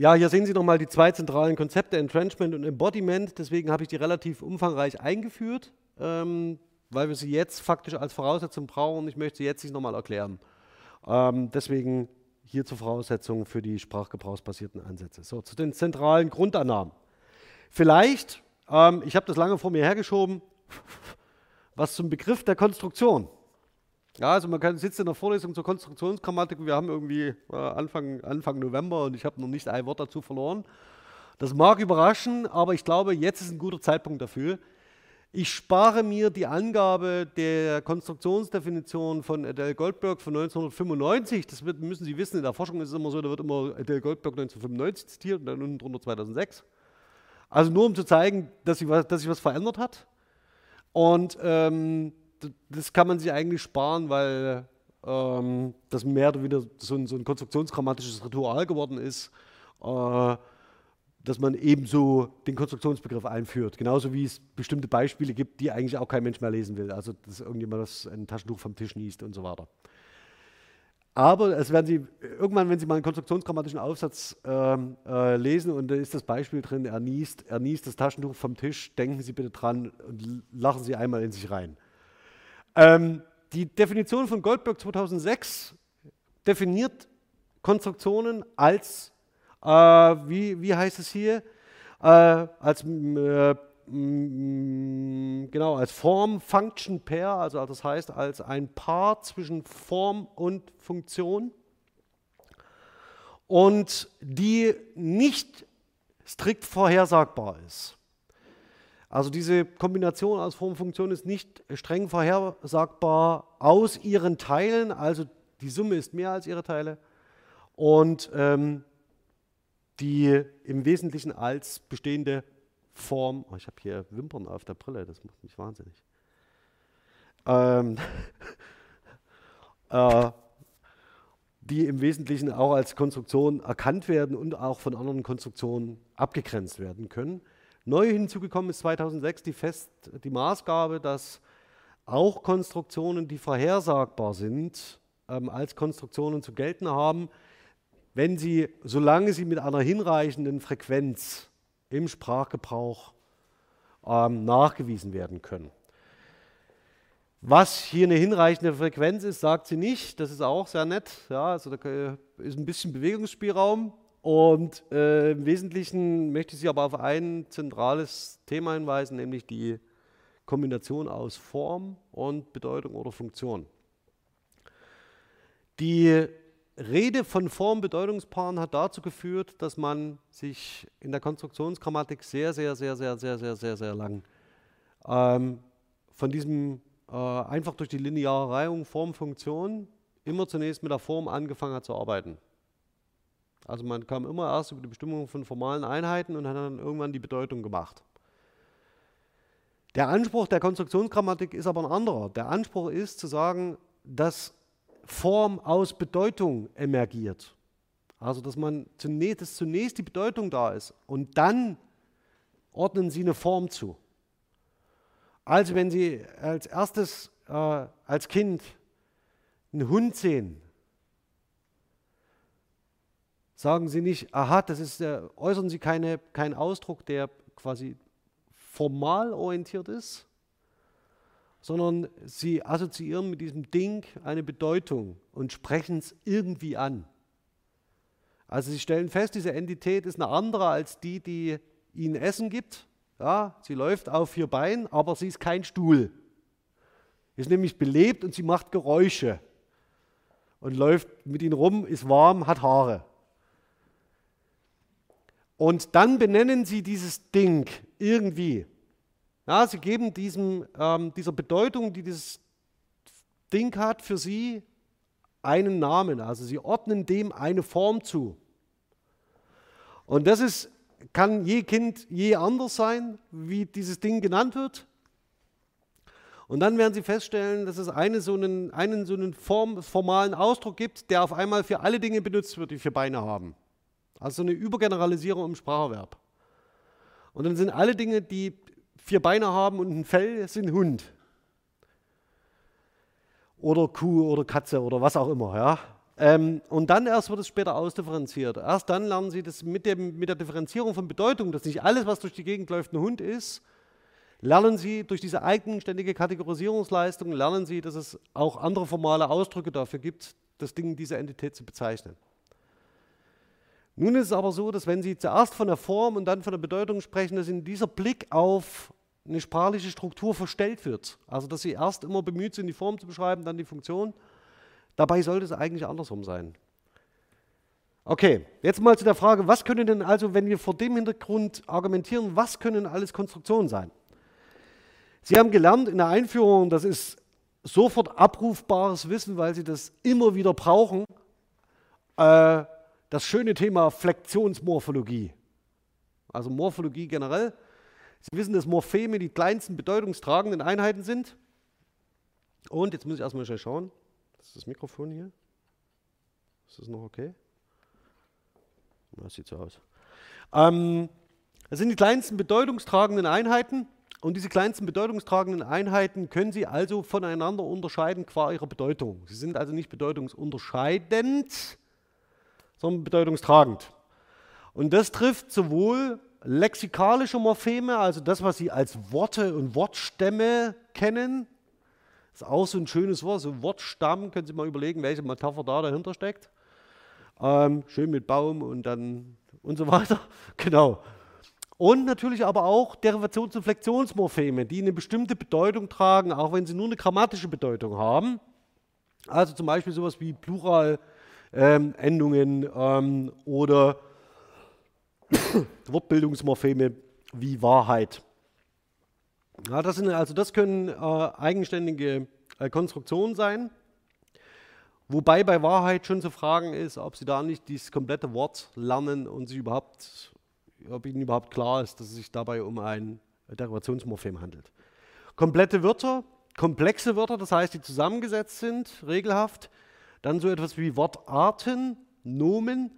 Ja, hier sehen Sie nochmal die zwei zentralen Konzepte, Entrenchment und Embodiment. Deswegen habe ich die relativ umfangreich eingeführt, ähm, weil wir sie jetzt faktisch als Voraussetzung brauchen. Ich möchte sie jetzt nicht nochmal erklären. Ähm, deswegen hier zur Voraussetzung für die sprachgebrauchsbasierten Ansätze. So, zu den zentralen Grundannahmen. Vielleicht ähm, ich habe das lange vor mir hergeschoben. Was zum Begriff der Konstruktion. Ja, also man kann, sitzt in der Vorlesung zur Konstruktionsgrammatik und wir haben irgendwie äh, Anfang, Anfang November und ich habe noch nicht ein Wort dazu verloren. Das mag überraschen, aber ich glaube, jetzt ist ein guter Zeitpunkt dafür. Ich spare mir die Angabe der Konstruktionsdefinition von Adele Goldberg von 1995. Das wird, müssen Sie wissen, in der Forschung ist es immer so, da wird immer Adele Goldberg 1995 zitiert und dann unten drunter 2006. Also nur um zu zeigen, dass sich was, was verändert hat. Und ähm, das kann man sich eigentlich sparen, weil ähm, das mehr oder weniger so ein, so ein konstruktionsgrammatisches Ritual geworden ist, äh, dass man ebenso den Konstruktionsbegriff einführt. Genauso wie es bestimmte Beispiele gibt, die eigentlich auch kein Mensch mehr lesen will. Also dass irgendjemand das ein Taschentuch vom Tisch niest und so weiter. Aber es werden Sie irgendwann, wenn Sie mal einen konstruktionsgrammatischen Aufsatz ähm, äh, lesen und da ist das Beispiel drin, er niest, er niest das Taschentuch vom Tisch, denken Sie bitte dran und lachen Sie einmal in sich rein. Ähm, die Definition von Goldberg 2006 definiert Konstruktionen als, äh, wie, wie heißt es hier, äh, als äh, genau, als Form Function Pair, also das heißt als ein Paar zwischen Form und Funktion und die nicht strikt vorhersagbar ist. Also diese Kombination aus Form und Funktion ist nicht streng vorhersagbar aus ihren Teilen, also die Summe ist mehr als ihre Teile und ähm, die im Wesentlichen als bestehende Form. Oh, ich habe hier Wimpern auf der Brille, das macht mich wahnsinnig. Ähm, äh, die im Wesentlichen auch als Konstruktion erkannt werden und auch von anderen Konstruktionen abgegrenzt werden können. Neu hinzugekommen ist 2006 die, Fest, die Maßgabe, dass auch Konstruktionen, die vorhersagbar sind, ähm, als Konstruktionen zu gelten haben, wenn sie, solange sie mit einer hinreichenden Frequenz im Sprachgebrauch ähm, nachgewiesen werden können. Was hier eine hinreichende Frequenz ist, sagt sie nicht. Das ist auch sehr nett. Ja, also da ist ein bisschen Bewegungsspielraum. Und äh, im Wesentlichen möchte ich Sie aber auf ein zentrales Thema hinweisen, nämlich die Kombination aus Form und Bedeutung oder Funktion. Die Rede von Form-Bedeutungspaaren hat dazu geführt, dass man sich in der Konstruktionsgrammatik sehr, sehr, sehr, sehr, sehr, sehr, sehr, sehr lang ähm, von diesem äh, einfach durch die lineare Reihung Form-Funktion immer zunächst mit der Form angefangen hat zu arbeiten. Also man kam immer erst über die Bestimmung von formalen Einheiten und hat dann irgendwann die Bedeutung gemacht. Der Anspruch der Konstruktionsgrammatik ist aber ein anderer. Der Anspruch ist zu sagen, dass Form aus Bedeutung emergiert. Also dass man zunächst, dass zunächst die Bedeutung da ist und dann ordnen Sie eine Form zu. Also wenn Sie als erstes äh, als Kind einen Hund sehen, sagen Sie nicht, aha, das ist, äh, äußern Sie keine, keinen Ausdruck, der quasi formal orientiert ist, sondern Sie assoziieren mit diesem Ding eine Bedeutung und sprechen es irgendwie an. Also Sie stellen fest, diese Entität ist eine andere als die, die Ihnen Essen gibt. Ja, sie läuft auf vier Beinen, aber sie ist kein Stuhl. Sie ist nämlich belebt und sie macht Geräusche und läuft mit ihnen rum, ist warm, hat Haare. Und dann benennen sie dieses Ding irgendwie. Ja, sie geben diesem, ähm, dieser Bedeutung, die dieses Ding hat, für sie einen Namen. Also sie ordnen dem eine Form zu. Und das ist, kann je Kind je anders sein, wie dieses Ding genannt wird. Und dann werden Sie feststellen, dass es eine so einen, einen so einen form, formalen Ausdruck gibt, der auf einmal für alle Dinge benutzt wird, die vier Beine haben. Also eine Übergeneralisierung im Spracherwerb. Und dann sind alle Dinge, die vier Beine haben und ein Fell, sind Hund. Oder Kuh oder Katze oder was auch immer. Ja? Ähm, und dann erst wird es später ausdifferenziert. Erst dann lernen Sie das mit, dem, mit der Differenzierung von Bedeutung, dass nicht alles, was durch die Gegend läuft, ein Hund ist. Lernen Sie durch diese eigenständige Kategorisierungsleistung, lernen Sie, dass es auch andere formale Ausdrücke dafür gibt, das Ding dieser Entität zu bezeichnen. Nun ist es aber so, dass wenn Sie zuerst von der Form und dann von der Bedeutung sprechen, dass in dieser Blick auf eine sprachliche Struktur verstellt wird. Also dass Sie erst immer bemüht sind, die Form zu beschreiben, dann die Funktion. Dabei sollte es eigentlich andersrum sein. Okay, jetzt mal zu der Frage, was können denn also, wenn wir vor dem Hintergrund argumentieren, was können alles Konstruktionen sein? Sie haben gelernt in der Einführung, das ist sofort abrufbares Wissen, weil Sie das immer wieder brauchen. Äh, das schöne Thema Flexionsmorphologie. Also Morphologie generell. Sie wissen, dass Morpheme die kleinsten bedeutungstragenden Einheiten sind. Und jetzt muss ich erstmal schnell schauen. Das ist das Mikrofon hier. Ist das noch okay? Das sieht so aus. Ähm, das sind die kleinsten bedeutungstragenden Einheiten. Und diese kleinsten bedeutungstragenden Einheiten können Sie also voneinander unterscheiden qua ihrer Bedeutung. Sie sind also nicht bedeutungsunterscheidend, sondern bedeutungstragend. Und das trifft sowohl lexikalische Morpheme, also das, was Sie als Worte und Wortstämme kennen, ist auch so ein schönes Wort, so Wortstamm, können Sie mal überlegen, welche Metapher da dahinter steckt. Ähm, schön mit Baum und dann und so weiter. Genau. Und natürlich aber auch Derivations- und Flexionsmorpheme, die eine bestimmte Bedeutung tragen, auch wenn sie nur eine grammatische Bedeutung haben. Also zum Beispiel sowas wie Plural, ähm, Endungen ähm, oder Wortbildungsmorpheme wie Wahrheit. Ja, das, sind, also das können äh, eigenständige äh, Konstruktionen sein. Wobei bei Wahrheit schon zu fragen ist, ob Sie da nicht dieses komplette Wort lernen und sich überhaupt, ob Ihnen überhaupt klar ist, dass es sich dabei um ein Derivationsmorphem handelt. Komplette Wörter, komplexe Wörter, das heißt, die zusammengesetzt sind, regelhaft, dann so etwas wie Wortarten, Nomen.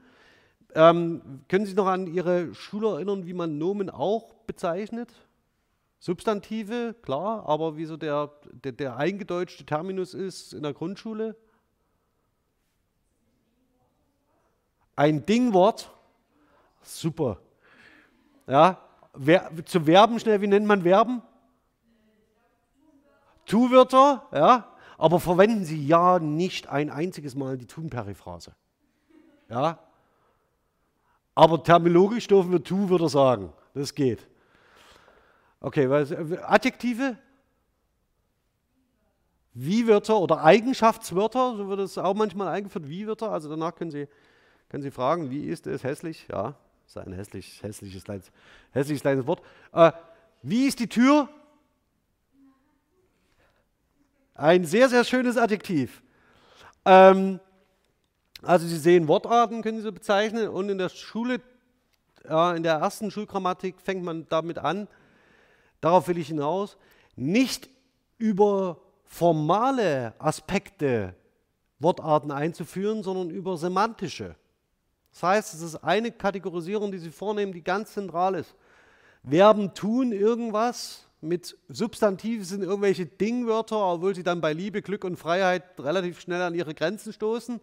Ähm, können Sie sich noch an Ihre Schule erinnern, wie man Nomen auch bezeichnet? Substantive, klar, aber wie so der, der, der eingedeutschte Terminus ist in der Grundschule? Ein Dingwort, super. Ja, Ver, zu Verben schnell, wie nennt man Verben? Tu-Wörter, ja, aber verwenden Sie ja nicht ein einziges Mal die Tun-Periphrase. Ja? Aber terminologisch dürfen wir Tu-Wörter sagen. Das geht. Okay, was, Adjektive? Wie-Wörter oder Eigenschaftswörter, so wird es auch manchmal eingeführt, Wie-Wörter. Also danach können Sie, können Sie fragen, wie ist es hässlich? Ja, ist ein hässlich, hässliches, kleines, hässliches kleines Wort. Äh, wie ist die Tür? Ein sehr, sehr schönes Adjektiv. Ähm, also Sie sehen Wortarten, können Sie so bezeichnen. Und in der Schule, äh, in der ersten Schulgrammatik fängt man damit an, darauf will ich hinaus, nicht über formale Aspekte Wortarten einzuführen, sondern über semantische. Das heißt, es ist eine Kategorisierung, die Sie vornehmen, die ganz zentral ist. Verben tun irgendwas, mit Substantiven sind irgendwelche Dingwörter, obwohl sie dann bei Liebe, Glück und Freiheit relativ schnell an ihre Grenzen stoßen.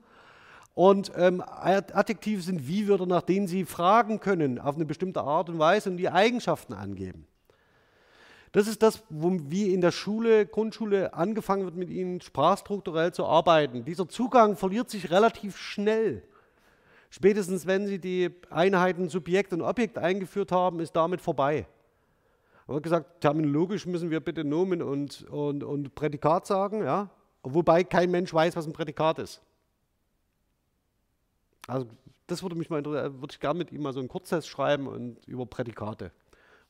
Und ähm, Adjektive sind Wie-Wörter, nach denen Sie fragen können, auf eine bestimmte Art und Weise und die Eigenschaften angeben. Das ist das, wo, wie in der Schule, Grundschule angefangen wird, mit ihnen sprachstrukturell zu arbeiten. Dieser Zugang verliert sich relativ schnell. Spätestens wenn Sie die Einheiten Subjekt und Objekt eingeführt haben, ist damit vorbei. Aber wird gesagt, terminologisch müssen wir bitte Nomen und, und, und Prädikat sagen, ja? wobei kein Mensch weiß, was ein Prädikat ist. Also das würde mich mal interessieren, würde ich gerne mit ihm mal so einen Kurztest schreiben und über Prädikate,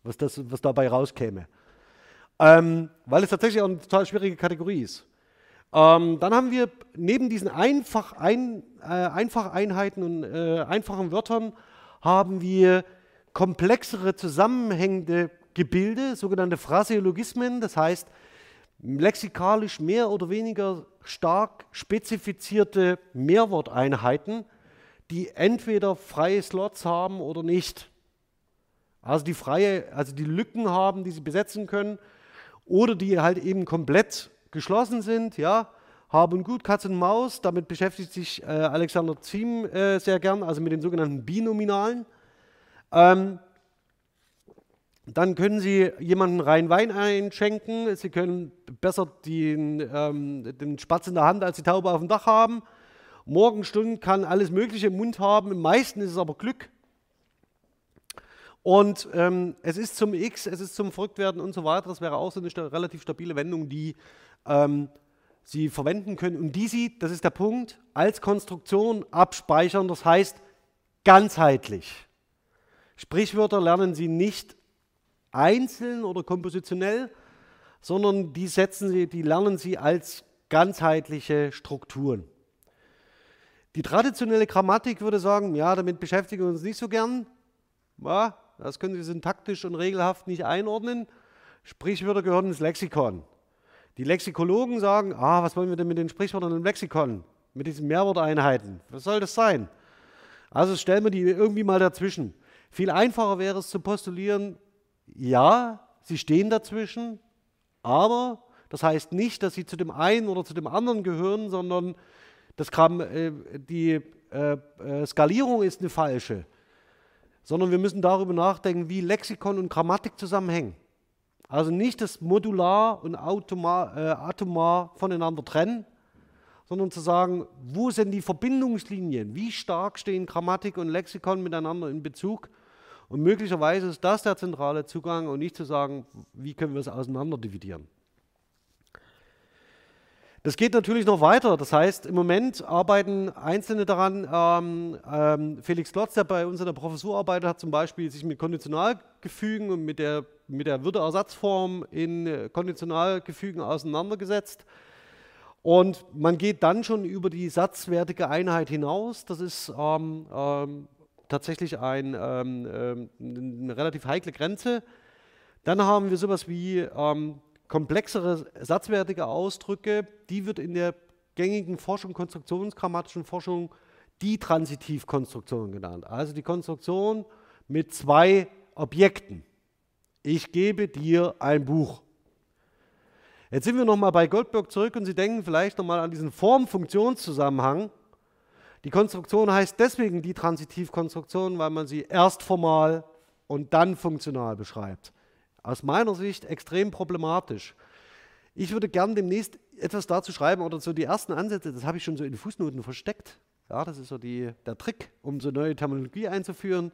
was, das, was dabei rauskäme. Ähm, weil es tatsächlich auch eine total schwierige Kategorie ist. Ähm, dann haben wir neben diesen einfach ein, äh, Einfacheinheiten und äh, einfachen Wörtern haben wir komplexere zusammenhängende Gebilde, sogenannte Phraseologismen, das heißt lexikalisch mehr oder weniger stark spezifizierte Mehrworteinheiten, die entweder freie Slots haben oder nicht. Also die freie, also die Lücken haben, die sie besetzen können, oder die halt eben komplett geschlossen sind, ja, haben gut Katz und Maus, damit beschäftigt sich äh, Alexander Ziem äh, sehr gern, also mit den sogenannten Binominalen. Ähm, dann können Sie jemanden rein Wein einschenken, Sie können besser den, ähm, den Spatz in der Hand als die Taube auf dem Dach haben. Morgenstunden kann alles Mögliche im Mund haben, im meisten ist es aber Glück. Und ähm, es ist zum X, es ist zum Verrücktwerden und so weiter. Das wäre auch so eine sta relativ stabile Wendung, die ähm, Sie verwenden können und die Sie, das ist der Punkt, als Konstruktion abspeichern. Das heißt ganzheitlich. Sprichwörter lernen Sie nicht einzeln oder kompositionell, sondern die setzen Sie, die lernen Sie als ganzheitliche Strukturen. Die traditionelle Grammatik würde sagen, ja, damit beschäftigen wir uns nicht so gern. Ja, das können Sie syntaktisch und regelhaft nicht einordnen. Sprichwörter gehören ins Lexikon. Die Lexikologen sagen, ah, was wollen wir denn mit den Sprichwörtern im Lexikon? Mit diesen Mehrworteinheiten. Was soll das sein? Also stellen wir die irgendwie mal dazwischen. Viel einfacher wäre es zu postulieren, ja, sie stehen dazwischen, aber das heißt nicht, dass sie zu dem einen oder zu dem anderen gehören, sondern das Gramm, äh, die äh, äh, Skalierung ist eine falsche sondern wir müssen darüber nachdenken, wie Lexikon und Grammatik zusammenhängen. Also nicht das modular und automar, äh, atomar voneinander trennen, sondern zu sagen, wo sind die Verbindungslinien, wie stark stehen Grammatik und Lexikon miteinander in Bezug. Und möglicherweise ist das der zentrale Zugang und nicht zu sagen, wie können wir es auseinander dividieren. Das geht natürlich noch weiter. Das heißt, im Moment arbeiten Einzelne daran. Ähm, ähm, Felix Klotz, der bei uns in der Professur arbeitet, hat zum Beispiel sich mit Konditionalgefügen und mit der, mit der Würdeersatzform in Konditionalgefügen auseinandergesetzt. Und man geht dann schon über die satzwertige Einheit hinaus. Das ist ähm, ähm tatsächlich ein, ähm, ähm, eine relativ heikle Grenze. Dann haben wir sowas wie komplexere satzwertige Ausdrücke, die wird in der gängigen Forschung, konstruktionsgrammatischen Forschung, die Transitivkonstruktion genannt. Also die Konstruktion mit zwei Objekten. Ich gebe dir ein Buch. Jetzt sind wir nochmal bei Goldberg zurück und Sie denken vielleicht nochmal an diesen Form-Funktionszusammenhang. Die Konstruktion heißt deswegen die Transitivkonstruktion, weil man sie erst formal und dann funktional beschreibt aus meiner Sicht extrem problematisch. Ich würde gern demnächst etwas dazu schreiben oder so die ersten Ansätze, das habe ich schon so in Fußnoten versteckt. Ja, das ist so die, der Trick, um so neue Terminologie einzuführen,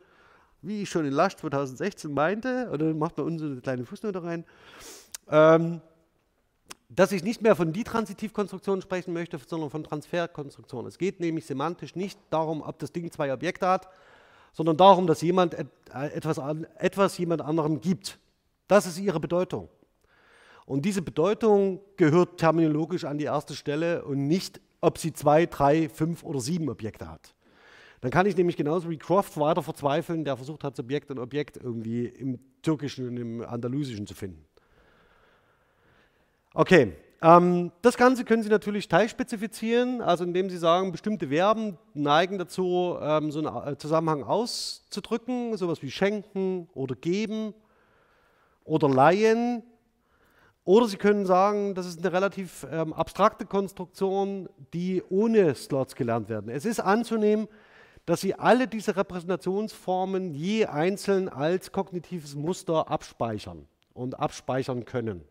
wie ich schon in Lasch 2016 meinte, oder macht man uns so eine kleine Fußnote rein, ähm, dass ich nicht mehr von die Transitivkonstruktion sprechen möchte, sondern von Transferkonstruktion. Es geht nämlich semantisch nicht darum, ob das Ding zwei Objekte hat, sondern darum, dass jemand äh, etwas, etwas jemand anderem gibt. Das ist ihre Bedeutung. Und diese Bedeutung gehört terminologisch an die erste Stelle und nicht, ob sie zwei, drei, fünf oder sieben Objekte hat. Dann kann ich nämlich genauso wie Croft weiter verzweifeln, der versucht hat, Subjekt und Objekt irgendwie im Türkischen und im Andalusischen zu finden. Okay, ähm, das Ganze können Sie natürlich teilspezifizieren, also indem Sie sagen, bestimmte Verben neigen dazu, ähm, so einen äh, Zusammenhang auszudrücken, sowas wie schenken oder geben oder leihen. Oder Sie können sagen, das ist eine relativ ähm, abstrakte Konstruktion, die ohne Slots gelernt werden. Es ist anzunehmen, dass Sie alle diese Repräsentationsformen je einzeln als kognitives Muster abspeichern und abspeichern können.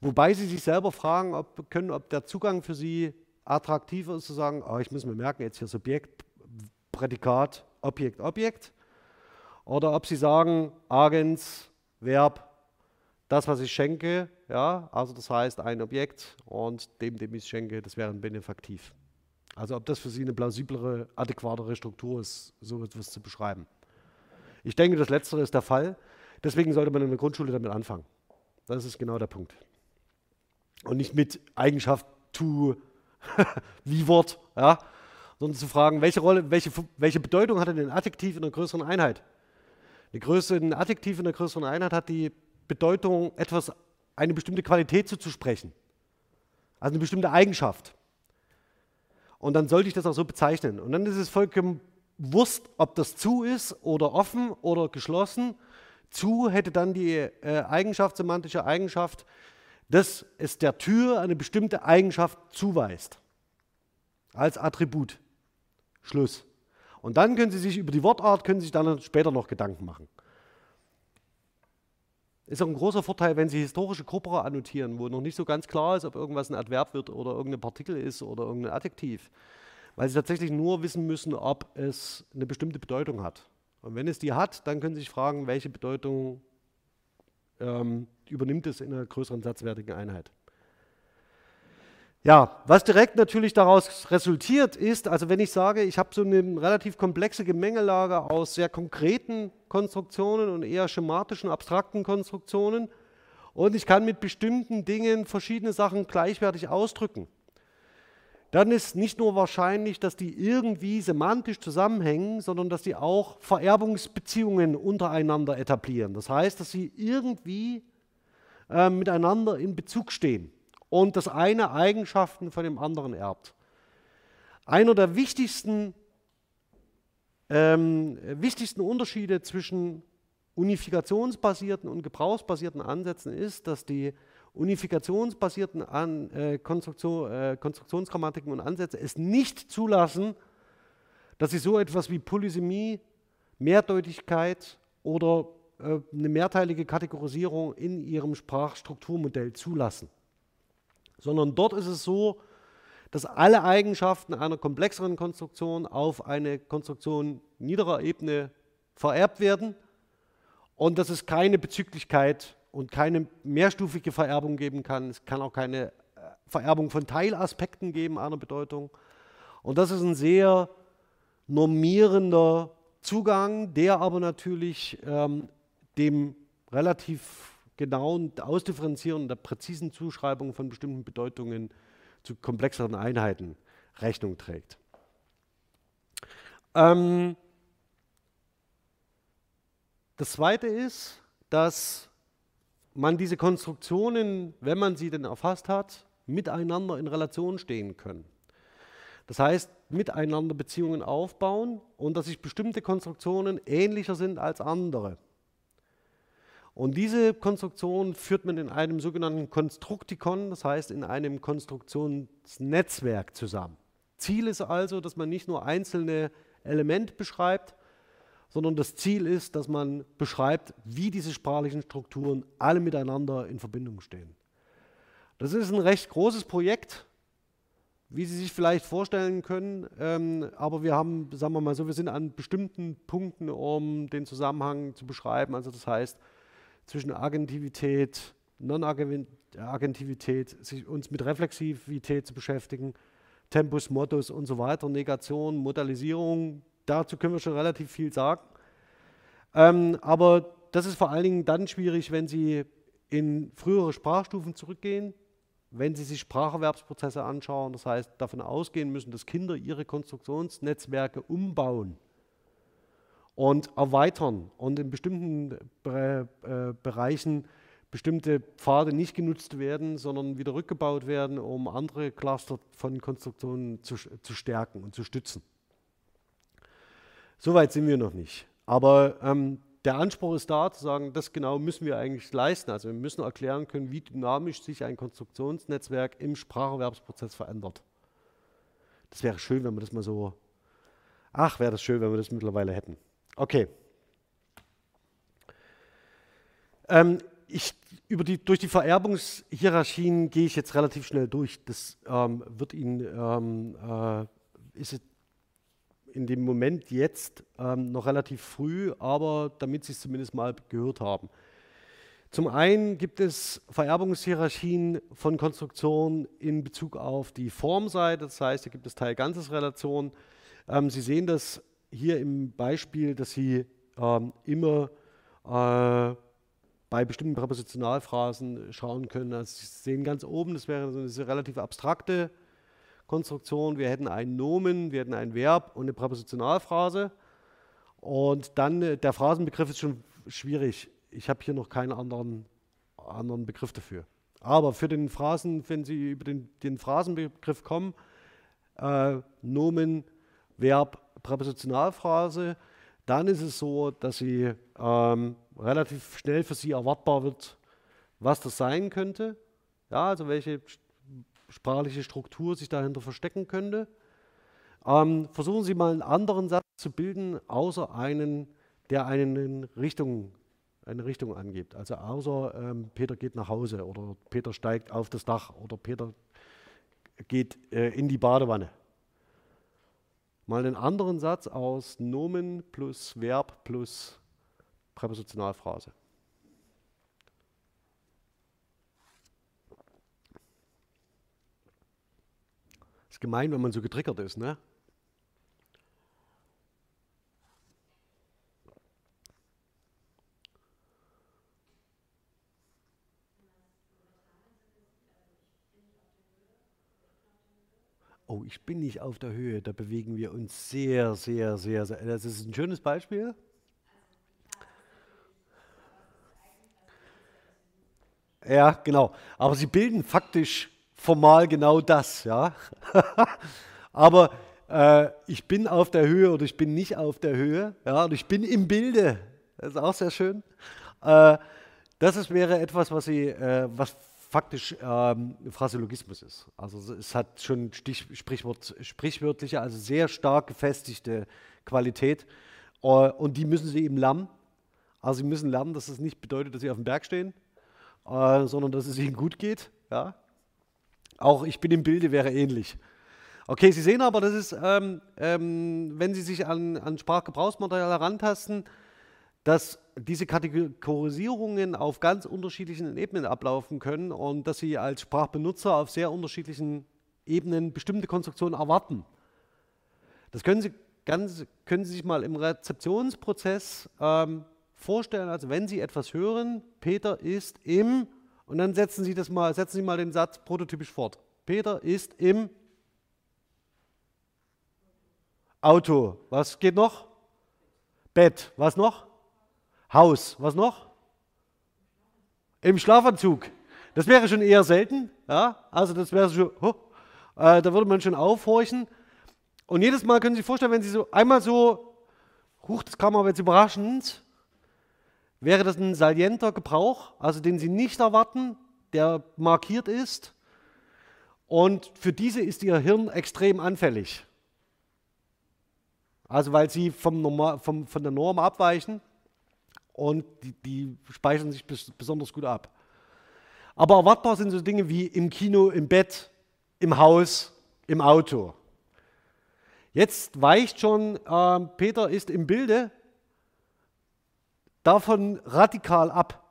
Wobei sie sich selber fragen ob, können, ob der Zugang für sie attraktiver ist, zu sagen, oh, ich muss mir merken, jetzt hier Subjekt, Prädikat, Objekt, Objekt. Oder ob sie sagen, Agens, Verb, das, was ich schenke, ja, also das heißt ein Objekt und dem, dem ich schenke, das wäre ein Benefaktiv. Also ob das für Sie eine plausiblere, adäquatere Struktur ist, so etwas zu beschreiben. Ich denke, das Letztere ist der Fall. Deswegen sollte man in der Grundschule damit anfangen. Das ist genau der Punkt und nicht mit Eigenschaft to wie Wort, ja, sondern zu fragen, welche Rolle, welche, welche Bedeutung hat denn ein Adjektiv in einer größeren Einheit? Eine Größe, ein Adjektiv in einer größeren Einheit hat die Bedeutung, etwas, eine bestimmte Qualität zuzusprechen. Also eine bestimmte Eigenschaft. Und dann sollte ich das auch so bezeichnen. Und dann ist es vollkommen Wurst, ob das zu ist oder offen oder geschlossen. Zu hätte dann die äh, Eigenschaft, semantische Eigenschaft, dass es der Tür eine bestimmte Eigenschaft zuweist. Als Attribut. Schluss. Und dann können Sie sich über die Wortart, können Sie sich dann später noch Gedanken machen. Ist auch ein großer Vorteil, wenn Sie historische Corpora annotieren, wo noch nicht so ganz klar ist, ob irgendwas ein Adverb wird oder irgendein Partikel ist oder irgendein Adjektiv. Weil Sie tatsächlich nur wissen müssen, ob es eine bestimmte Bedeutung hat. Und wenn es die hat, dann können Sie sich fragen, welche Bedeutung ähm, übernimmt es in einer größeren satzwertigen Einheit. Ja, was direkt natürlich daraus resultiert ist, also wenn ich sage, ich habe so eine relativ komplexe Gemengelage aus sehr konkreten Konstruktionen und eher schematischen, abstrakten Konstruktionen und ich kann mit bestimmten Dingen verschiedene Sachen gleichwertig ausdrücken dann ist nicht nur wahrscheinlich, dass die irgendwie semantisch zusammenhängen, sondern dass die auch Vererbungsbeziehungen untereinander etablieren. Das heißt, dass sie irgendwie äh, miteinander in Bezug stehen und das eine Eigenschaften von dem anderen erbt. Einer der wichtigsten, ähm, wichtigsten Unterschiede zwischen unifikationsbasierten und gebrauchsbasierten Ansätzen ist, dass die unifikationsbasierten An, äh, Konstruktion, äh, Konstruktionsgrammatiken und Ansätze es nicht zulassen, dass sie so etwas wie Polysemie, Mehrdeutigkeit oder äh, eine mehrteilige Kategorisierung in ihrem Sprachstrukturmodell zulassen. Sondern dort ist es so, dass alle Eigenschaften einer komplexeren Konstruktion auf eine Konstruktion niederer Ebene vererbt werden und dass es keine Bezüglichkeit und keine mehrstufige Vererbung geben kann. Es kann auch keine äh, Vererbung von Teilaspekten geben einer Bedeutung. Und das ist ein sehr normierender Zugang, der aber natürlich ähm, dem relativ genauen Ausdifferenzieren der präzisen Zuschreibung von bestimmten Bedeutungen zu komplexeren Einheiten Rechnung trägt. Ähm, das Zweite ist, dass man diese Konstruktionen, wenn man sie denn erfasst hat, miteinander in Relation stehen können. Das heißt, miteinander Beziehungen aufbauen und dass sich bestimmte Konstruktionen ähnlicher sind als andere. Und diese Konstruktion führt man in einem sogenannten Konstruktikon, das heißt in einem Konstruktionsnetzwerk zusammen. Ziel ist also, dass man nicht nur einzelne Elemente beschreibt, sondern das Ziel ist, dass man beschreibt, wie diese sprachlichen Strukturen alle miteinander in Verbindung stehen. Das ist ein recht großes Projekt, wie Sie sich vielleicht vorstellen können, ähm, aber wir haben, sagen wir mal so, wir sind an bestimmten Punkten, um den Zusammenhang zu beschreiben. Also das heißt, zwischen Agentivität, Non-Agentivität, sich uns mit Reflexivität zu beschäftigen, Tempus, Modus und so weiter, Negation, Modalisierung, dazu können wir schon relativ viel sagen. Ähm, aber das ist vor allen Dingen dann schwierig, wenn Sie in frühere Sprachstufen zurückgehen, wenn Sie sich Spracherwerbsprozesse anschauen, das heißt davon ausgehen müssen, dass Kinder ihre Konstruktionsnetzwerke umbauen und erweitern und in bestimmten Be äh, Bereichen bestimmte Pfade nicht genutzt werden, sondern wieder rückgebaut werden, um andere Cluster von Konstruktionen zu, zu stärken und zu stützen. Soweit sind wir noch nicht. Aber ähm, der Anspruch ist da, zu sagen, das genau müssen wir eigentlich leisten. Also wir müssen erklären können, wie dynamisch sich ein Konstruktionsnetzwerk im Spracherwerbsprozess verändert. Das wäre schön, wenn wir das mal so, ach, wäre das schön, wenn wir das mittlerweile hätten. Okay. Ähm, ich, die, durch die Vererbungshierarchien gehe ich jetzt relativ schnell durch. Das ähm, wird Ihnen, ähm, äh, ist in dem Moment jetzt ähm, noch relativ früh, aber damit Sie es zumindest mal gehört haben. Zum einen gibt es Vererbungshierarchien von Konstruktionen in Bezug auf die Formseite, das heißt, hier gibt es Teil-Ganzes-Relationen. Ähm, Sie sehen das hier im Beispiel, dass Sie ähm, immer äh, bei bestimmten Präpositionalphrasen schauen können. Also Sie sehen ganz oben, das wäre so eine relativ abstrakte Konstruktion. Wir hätten einen Nomen, wir hätten ein Verb und eine Präpositionalphrase. Und dann, äh, der Phrasenbegriff ist schon schwierig. Ich habe hier noch keinen anderen, anderen Begriff dafür. Aber für den Phrasen, wenn Sie über den, den Phrasenbegriff kommen, äh, Nomen, Verb, Präpositionalphrase, dann ist es so, dass Sie ähm, relativ schnell für Sie erwartbar wird, was das sein könnte. Ja, also welche sprachliche Struktur sich dahinter verstecken könnte. Ähm, versuchen Sie mal einen anderen Satz zu bilden, außer einen, der eine Richtung, eine Richtung angibt. Also außer ähm, Peter geht nach Hause oder Peter steigt auf das Dach oder Peter geht äh, in die Badewanne. Mal einen anderen Satz aus Nomen plus Verb plus Präpositionalphrase. Gemein, wenn man so getriggert ist, ne? Oh, ich bin nicht auf der Höhe. Da bewegen wir uns sehr, sehr, sehr, sehr. Das ist ein schönes Beispiel. Ja, genau. Aber sie bilden faktisch formal genau das, ja. Aber äh, ich bin auf der Höhe oder ich bin nicht auf der Höhe, ja, und ich bin im Bilde. Das ist auch sehr schön. Äh, das ist, wäre etwas, was sie, äh, was faktisch ähm, Phraseologismus ist. Also es hat schon Stich, Sprichwort, sprichwörtliche, also sehr stark gefestigte Qualität. Äh, und die müssen sie eben lernen. Also sie müssen lernen, dass es nicht bedeutet, dass sie auf dem Berg stehen, äh, sondern dass es ihnen gut geht. Ja? Auch ich bin im Bilde wäre ähnlich. Okay, Sie sehen aber, das ist, ähm, ähm, wenn Sie sich an, an Sprachgebrauchsmaterial herantasten, dass diese Kategorisierungen auf ganz unterschiedlichen Ebenen ablaufen können und dass Sie als Sprachbenutzer auf sehr unterschiedlichen Ebenen bestimmte Konstruktionen erwarten. Das können Sie, ganz, können Sie sich mal im Rezeptionsprozess ähm, vorstellen, also wenn Sie etwas hören, Peter ist im und dann setzen Sie das mal, setzen Sie mal den Satz prototypisch fort. Peter ist im Auto. Was geht noch? Bett. Was noch? Haus. Was noch? Im Schlafanzug. Das wäre schon eher selten. Ja? Also das wäre schon, oh, äh, da würde man schon aufhorchen. Und jedes Mal können Sie sich vorstellen, wenn Sie so einmal so, huch, das kam aber jetzt überraschend, Wäre das ein salienter Gebrauch, also den Sie nicht erwarten, der markiert ist? Und für diese ist Ihr Hirn extrem anfällig. Also weil Sie vom Normal, vom, von der Norm abweichen und die, die speichern sich besonders gut ab. Aber erwartbar sind so Dinge wie im Kino, im Bett, im Haus, im Auto. Jetzt weicht schon, äh, Peter ist im Bilde, davon radikal ab.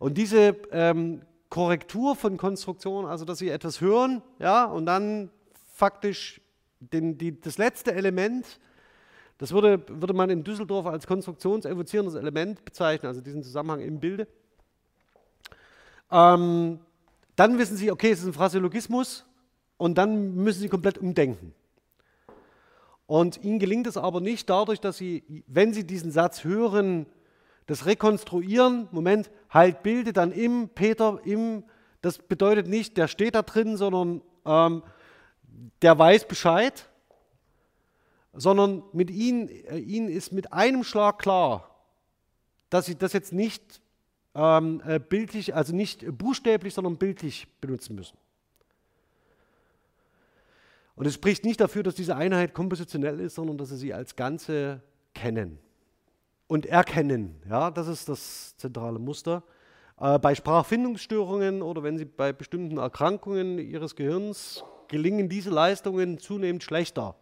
Und diese ähm, Korrektur von Konstruktion, also dass Sie etwas hören, ja, und dann faktisch den, die, das letzte Element, das würde, würde man in Düsseldorf als konstruktionsevozierendes Element bezeichnen, also diesen Zusammenhang im Bilde. Ähm, Dann wissen Sie, okay, es ist ein Phraseologismus und dann müssen Sie komplett umdenken. Und Ihnen gelingt es aber nicht dadurch, dass Sie, wenn Sie diesen Satz hören, das Rekonstruieren, Moment, halt Bilde dann im Peter, im, das bedeutet nicht, der steht da drin, sondern ähm, der weiß Bescheid, sondern mit ihnen, äh, ihnen ist mit einem Schlag klar, dass sie das jetzt nicht ähm, äh, bildlich, also nicht buchstäblich, sondern bildlich benutzen müssen. Und es spricht nicht dafür, dass diese Einheit kompositionell ist, sondern dass sie sie als Ganze kennen und erkennen. Ja, das ist das zentrale Muster. Äh, bei Sprachfindungsstörungen oder wenn Sie bei bestimmten Erkrankungen Ihres Gehirns gelingen diese Leistungen zunehmend schlechter.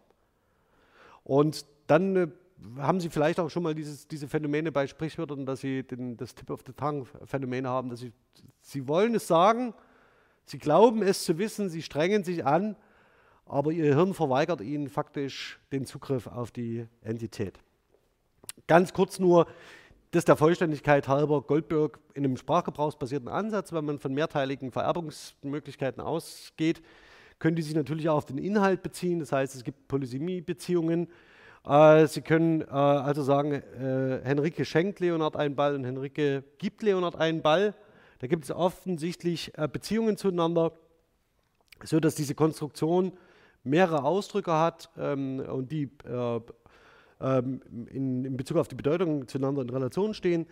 Und dann äh, haben Sie vielleicht auch schon mal dieses, diese Phänomene bei Sprichwörtern, dass Sie den, das Tip of the Tongue Phänomen haben, dass Sie, Sie wollen es sagen, Sie glauben es zu wissen, Sie strengen sich an, aber Ihr Hirn verweigert Ihnen faktisch den Zugriff auf die Entität. Ganz kurz nur, das der Vollständigkeit halber Goldberg in einem sprachgebrauchsbasierten Ansatz, wenn man von mehrteiligen Vererbungsmöglichkeiten ausgeht, können die sich natürlich auch auf den Inhalt beziehen. Das heißt, es gibt Polysemie-Beziehungen. Äh, Sie können äh, also sagen, äh, Henrike schenkt Leonard einen Ball und Henrike gibt Leonard einen Ball. Da gibt es offensichtlich Beziehungen zueinander, sodass diese Konstruktion mehrere Ausdrücke hat ähm, und die äh, ähm, in, in, Bezug auf die Bedeutung zueinander in Relation stehen.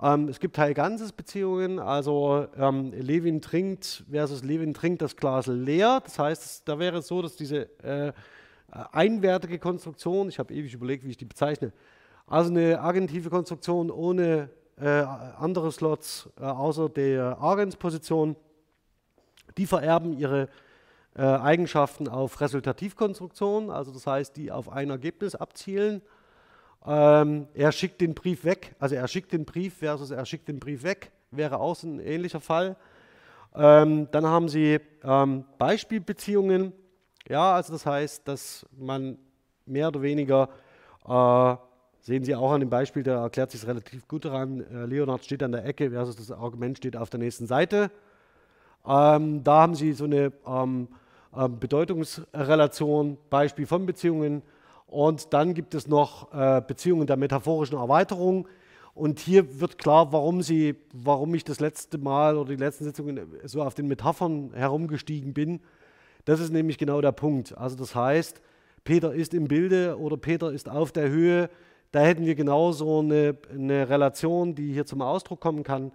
Ähm, es gibt Teil-Ganzes-Beziehungen, also ähm, Levin trinkt versus Levin trinkt das Glas leer. Das heißt, da wäre es so, dass diese äh, einwertige Konstruktion, ich habe ewig überlegt, wie ich die bezeichne, also eine agentive Konstruktion ohne äh, andere Slots äh, außer der Agensposition, die vererben ihre äh, Eigenschaften auf Resultativkonstruktionen, also das heißt, die auf ein Ergebnis abzielen. Ähm, er schickt den Brief weg, also er schickt den Brief versus er schickt den Brief weg, wäre auch ein ähnlicher Fall. Ähm, dann haben Sie ähm, Beispielbeziehungen, ja, also das heißt, dass man mehr oder weniger, äh, sehen Sie auch an dem Beispiel, da erklärt sich es relativ gut daran, äh, Leonard steht an der Ecke versus das Argument steht auf der nächsten Seite. Ähm, da haben Sie so eine ähm, Bedeutungsrelation, Beispiel von Beziehungen. Und dann gibt es noch äh, Beziehungen der metaphorischen Erweiterung. Und hier wird klar, warum, sie, warum ich das letzte Mal oder die letzten Sitzungen so auf den Metaphern herumgestiegen bin. Das ist nämlich genau der Punkt. Also das heißt, Peter ist im Bilde oder Peter ist auf der Höhe. Da hätten wir genauso eine, eine Relation, die hier zum Ausdruck kommen kann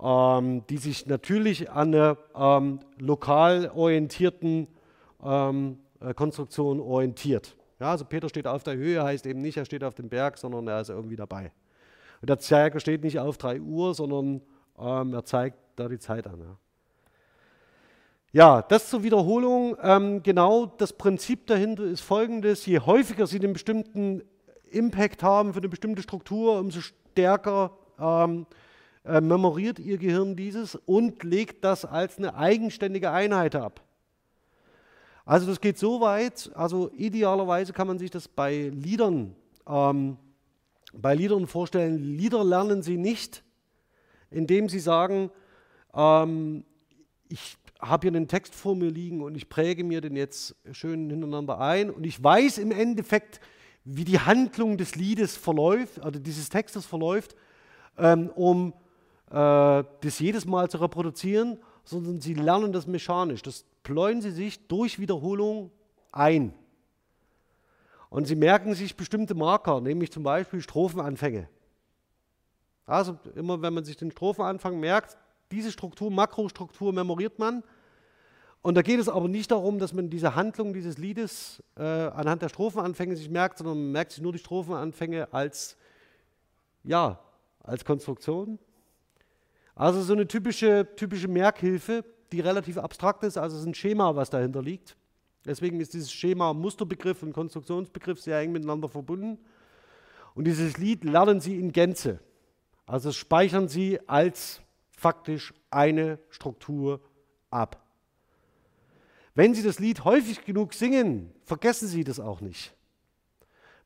ähm, die sich natürlich an einer ähm, lokal orientierten ähm, äh, Konstruktion orientiert. Ja, also Peter steht auf der Höhe, heißt eben nicht, er steht auf dem Berg, sondern er ist irgendwie dabei. Und der Zeiger steht nicht auf 3 Uhr, sondern ähm, er zeigt da die Zeit an. Ja. Ja, das zur Wiederholung. Ähm, genau das Prinzip dahinter ist folgendes: Je häufiger Sie einen bestimmten Impact haben für eine bestimmte Struktur, umso stärker ähm, äh, memoriert Ihr Gehirn dieses und legt das als eine eigenständige Einheit ab. Also das geht so weit, also idealerweise kann man sich das bei Liedern, ähm, bei Liedern vorstellen. Lieder lernen Sie nicht, indem Sie sagen, ähm, ich habe hier einen Text vor mir liegen und ich präge mir den jetzt schön hintereinander ein und ich weiß im Endeffekt, wie die Handlung des Liedes verläuft, also dieses Textes verläuft, ähm, um das jedes Mal zu reproduzieren, sondern sie lernen das mechanisch. Das pläuen sie sich durch Wiederholung ein. Und sie merken sich bestimmte Marker, nämlich zum Beispiel Strophenanfänge. Also immer wenn man sich den Strophenanfang merkt, diese Struktur, Makrostruktur memoriert man. Und da geht es aber nicht darum, dass man diese Handlung dieses Liedes äh, anhand der Strophenanfänge sich merkt, sondern man merkt sich nur die Strophenanfänge als, ja, als Konstruktion, also so eine typische, typische Merkhilfe, die relativ abstrakt ist, also es ist ein Schema, was dahinter liegt. Deswegen ist dieses Schema Musterbegriff und Konstruktionsbegriff sehr eng miteinander verbunden. Und dieses Lied lernen Sie in Gänze. Also speichern Sie als faktisch eine Struktur ab. Wenn Sie das Lied häufig genug singen, vergessen Sie das auch nicht.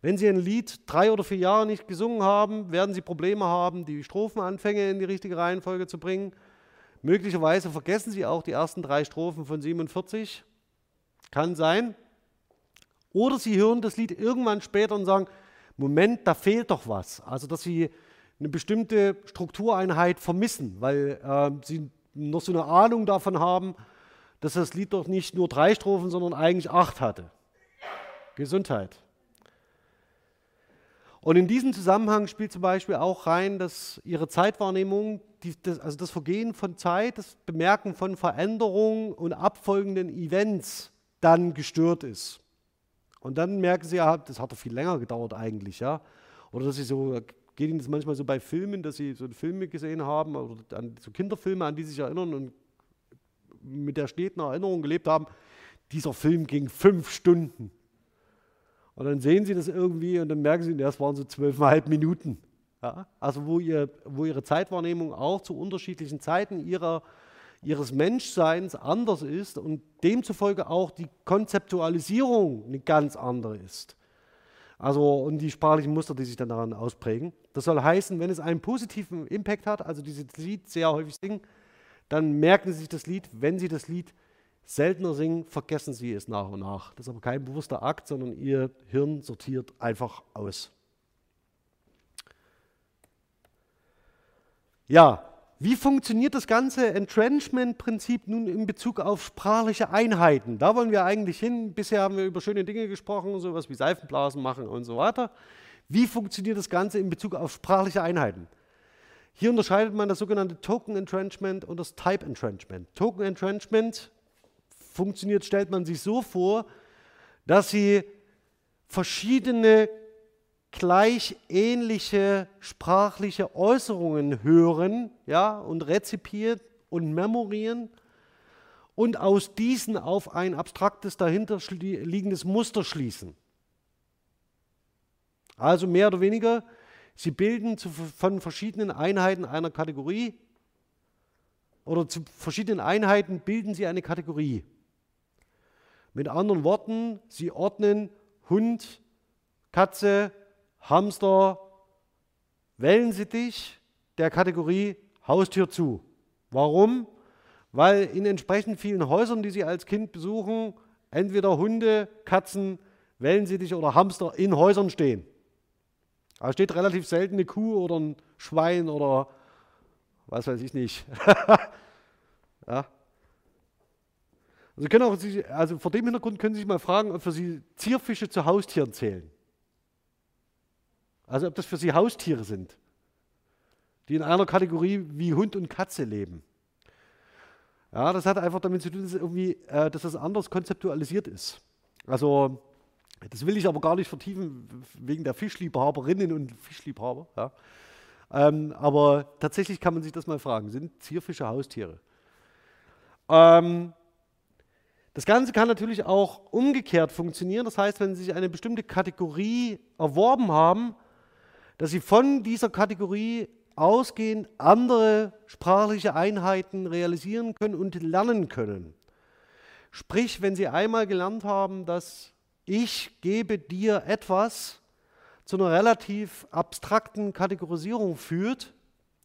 Wenn Sie ein Lied drei oder vier Jahre nicht gesungen haben, werden Sie Probleme haben, die Strophenanfänge in die richtige Reihenfolge zu bringen. Möglicherweise vergessen Sie auch die ersten drei Strophen von 47. Kann sein. Oder Sie hören das Lied irgendwann später und sagen, Moment, da fehlt doch was. Also, dass Sie eine bestimmte Struktureinheit vermissen, weil äh, Sie noch so eine Ahnung davon haben, dass das Lied doch nicht nur drei Strophen, sondern eigentlich acht hatte. Gesundheit. Und in diesem Zusammenhang spielt zum Beispiel auch rein, dass ihre Zeitwahrnehmung, die, das, also das Vergehen von Zeit, das Bemerken von Veränderungen und abfolgenden Events dann gestört ist. Und dann merken sie ja, das hat doch viel länger gedauert eigentlich, ja. Oder dass sie so, geht ihnen das manchmal so bei Filmen, dass sie so Filme gesehen haben oder an, so Kinderfilme, an die sie sich erinnern und mit der steten Erinnerung gelebt haben, dieser Film ging fünf Stunden. Und dann sehen sie das irgendwie und dann merken sie, das waren so zwölfeinhalb Minuten. Ja? Also wo, ihr, wo ihre Zeitwahrnehmung auch zu unterschiedlichen Zeiten ihrer, ihres Menschseins anders ist und demzufolge auch die Konzeptualisierung eine ganz andere ist. Also und die sprachlichen Muster, die sich dann daran ausprägen. Das soll heißen, wenn es einen positiven Impact hat, also dieses Lied sehr häufig singen, dann merken Sie sich das Lied, wenn Sie das Lied seltener singen, vergessen Sie es nach und nach. Das ist aber kein bewusster Akt, sondern Ihr Hirn sortiert einfach aus. Ja, wie funktioniert das ganze Entrenchment-Prinzip nun in Bezug auf sprachliche Einheiten? Da wollen wir eigentlich hin. Bisher haben wir über schöne Dinge gesprochen, sowas wie Seifenblasen machen und so weiter. Wie funktioniert das Ganze in Bezug auf sprachliche Einheiten? Hier unterscheidet man das sogenannte Token Entrenchment und das Type Entrenchment. Token Entrenchment funktioniert, stellt man sich so vor, dass Sie verschiedene gleich ähnliche sprachliche Äußerungen hören ja, und rezipieren und memorieren und aus diesen auf ein abstraktes dahinter liegendes Muster schließen. Also mehr oder weniger Sie bilden zu, von verschiedenen Einheiten einer Kategorie oder zu verschiedenen Einheiten bilden sie eine Kategorie. Mit anderen Worten, sie ordnen Hund, Katze, Hamster, Wellensittich der Kategorie Haustier zu. Warum? Weil in entsprechend vielen Häusern, die Sie als Kind besuchen, entweder Hunde, Katzen, Wellensittich oder Hamster in Häusern stehen. Da steht relativ selten eine Kuh oder ein Schwein oder was weiß ich nicht. ja. Also, können auch, also vor dem Hintergrund können Sie sich mal fragen, ob für Sie Zierfische zu Haustieren zählen. Also ob das für Sie Haustiere sind, die in einer Kategorie wie Hund und Katze leben. Ja, das hat einfach damit zu tun, dass, irgendwie, äh, dass das anders konzeptualisiert ist. Also das will ich aber gar nicht vertiefen wegen der Fischliebhaberinnen und Fischliebhaber. Ja. Ähm, aber tatsächlich kann man sich das mal fragen, sind Zierfische Haustiere? Ähm, das Ganze kann natürlich auch umgekehrt funktionieren. Das heißt, wenn Sie sich eine bestimmte Kategorie erworben haben, dass Sie von dieser Kategorie ausgehend andere sprachliche Einheiten realisieren können und lernen können. Sprich, wenn Sie einmal gelernt haben, dass ich gebe dir etwas zu einer relativ abstrakten Kategorisierung führt.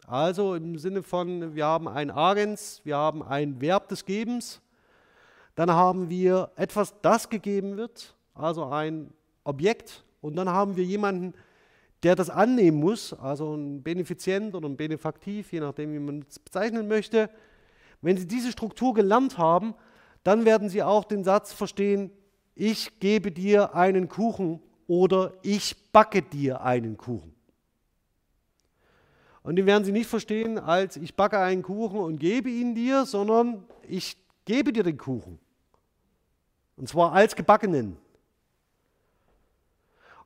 Also im Sinne von, wir haben ein Agens, wir haben ein Verb des Gebens, dann haben wir etwas, das gegeben wird, also ein Objekt, und dann haben wir jemanden, der das annehmen muss, also ein Benefizient oder ein Benefaktiv, je nachdem, wie man es bezeichnen möchte. Wenn Sie diese Struktur gelernt haben, dann werden Sie auch den Satz verstehen, ich gebe dir einen Kuchen oder ich backe dir einen Kuchen. Und den werden Sie nicht verstehen als ich backe einen Kuchen und gebe ihn dir, sondern ich gebe dir den Kuchen. Und zwar als gebackenen.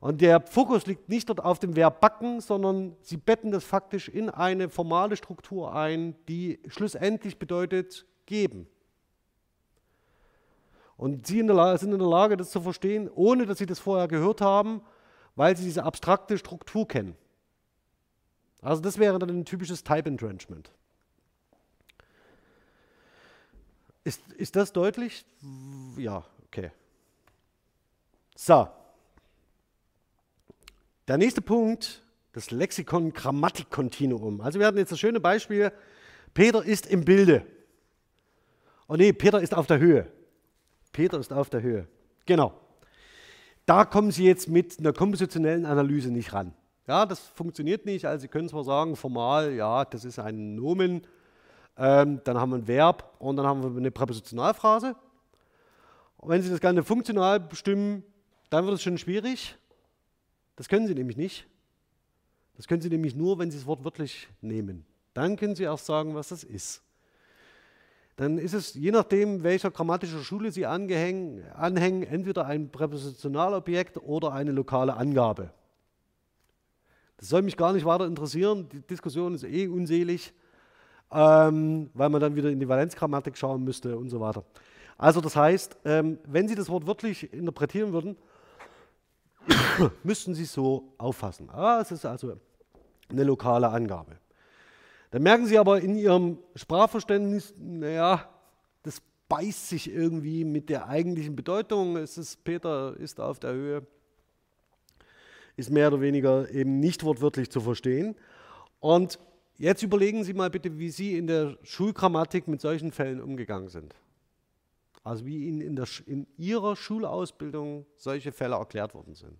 Und der Fokus liegt nicht dort auf dem Verb backen, sondern sie betten das faktisch in eine formale Struktur ein, die schlussendlich bedeutet geben. Und sie in der, sind in der Lage, das zu verstehen, ohne dass sie das vorher gehört haben, weil sie diese abstrakte Struktur kennen. Also das wäre dann ein typisches Type Entrenchment. Ist, ist das deutlich? Ja, okay. So. Der nächste Punkt, das Lexikon-Grammatik-Kontinuum. Also wir hatten jetzt das schöne Beispiel Peter ist im Bilde. Oh nee, Peter ist auf der Höhe. Peter ist auf der Höhe. Genau. Da kommen Sie jetzt mit einer kompositionellen Analyse nicht ran. Ja, das funktioniert nicht. Also Sie können zwar sagen, formal, ja, das ist ein Nomen, ähm, dann haben wir ein Verb und dann haben wir eine Präpositionalphrase. Und wenn Sie das Ganze funktional bestimmen, dann wird es schon schwierig. Das können Sie nämlich nicht. Das können Sie nämlich nur, wenn Sie das Wort wörtlich nehmen. Dann können Sie erst sagen, was das ist. Dann ist es, je nachdem, welcher grammatischer Schule Sie angehängen, anhängen, entweder ein Präpositionalobjekt oder eine lokale Angabe. Das soll mich gar nicht weiter interessieren. Die Diskussion ist eh unselig, ähm, weil man dann wieder in die Valenzgrammatik schauen müsste und so weiter. Also das heißt, ähm, wenn Sie das Wort wörtlich interpretieren würden, müssten Sie es so auffassen. Ah, es ist also eine lokale Angabe. Dann merken Sie aber in Ihrem Sprachverständnis, naja, das beißt sich irgendwie mit der eigentlichen Bedeutung. Es ist, Peter ist auf der Höhe, ist mehr oder weniger eben nicht wortwörtlich zu verstehen. Und jetzt überlegen Sie mal bitte, wie Sie in der Schulgrammatik mit solchen Fällen umgegangen sind. Also wie Ihnen in, der, in Ihrer Schulausbildung solche Fälle erklärt worden sind.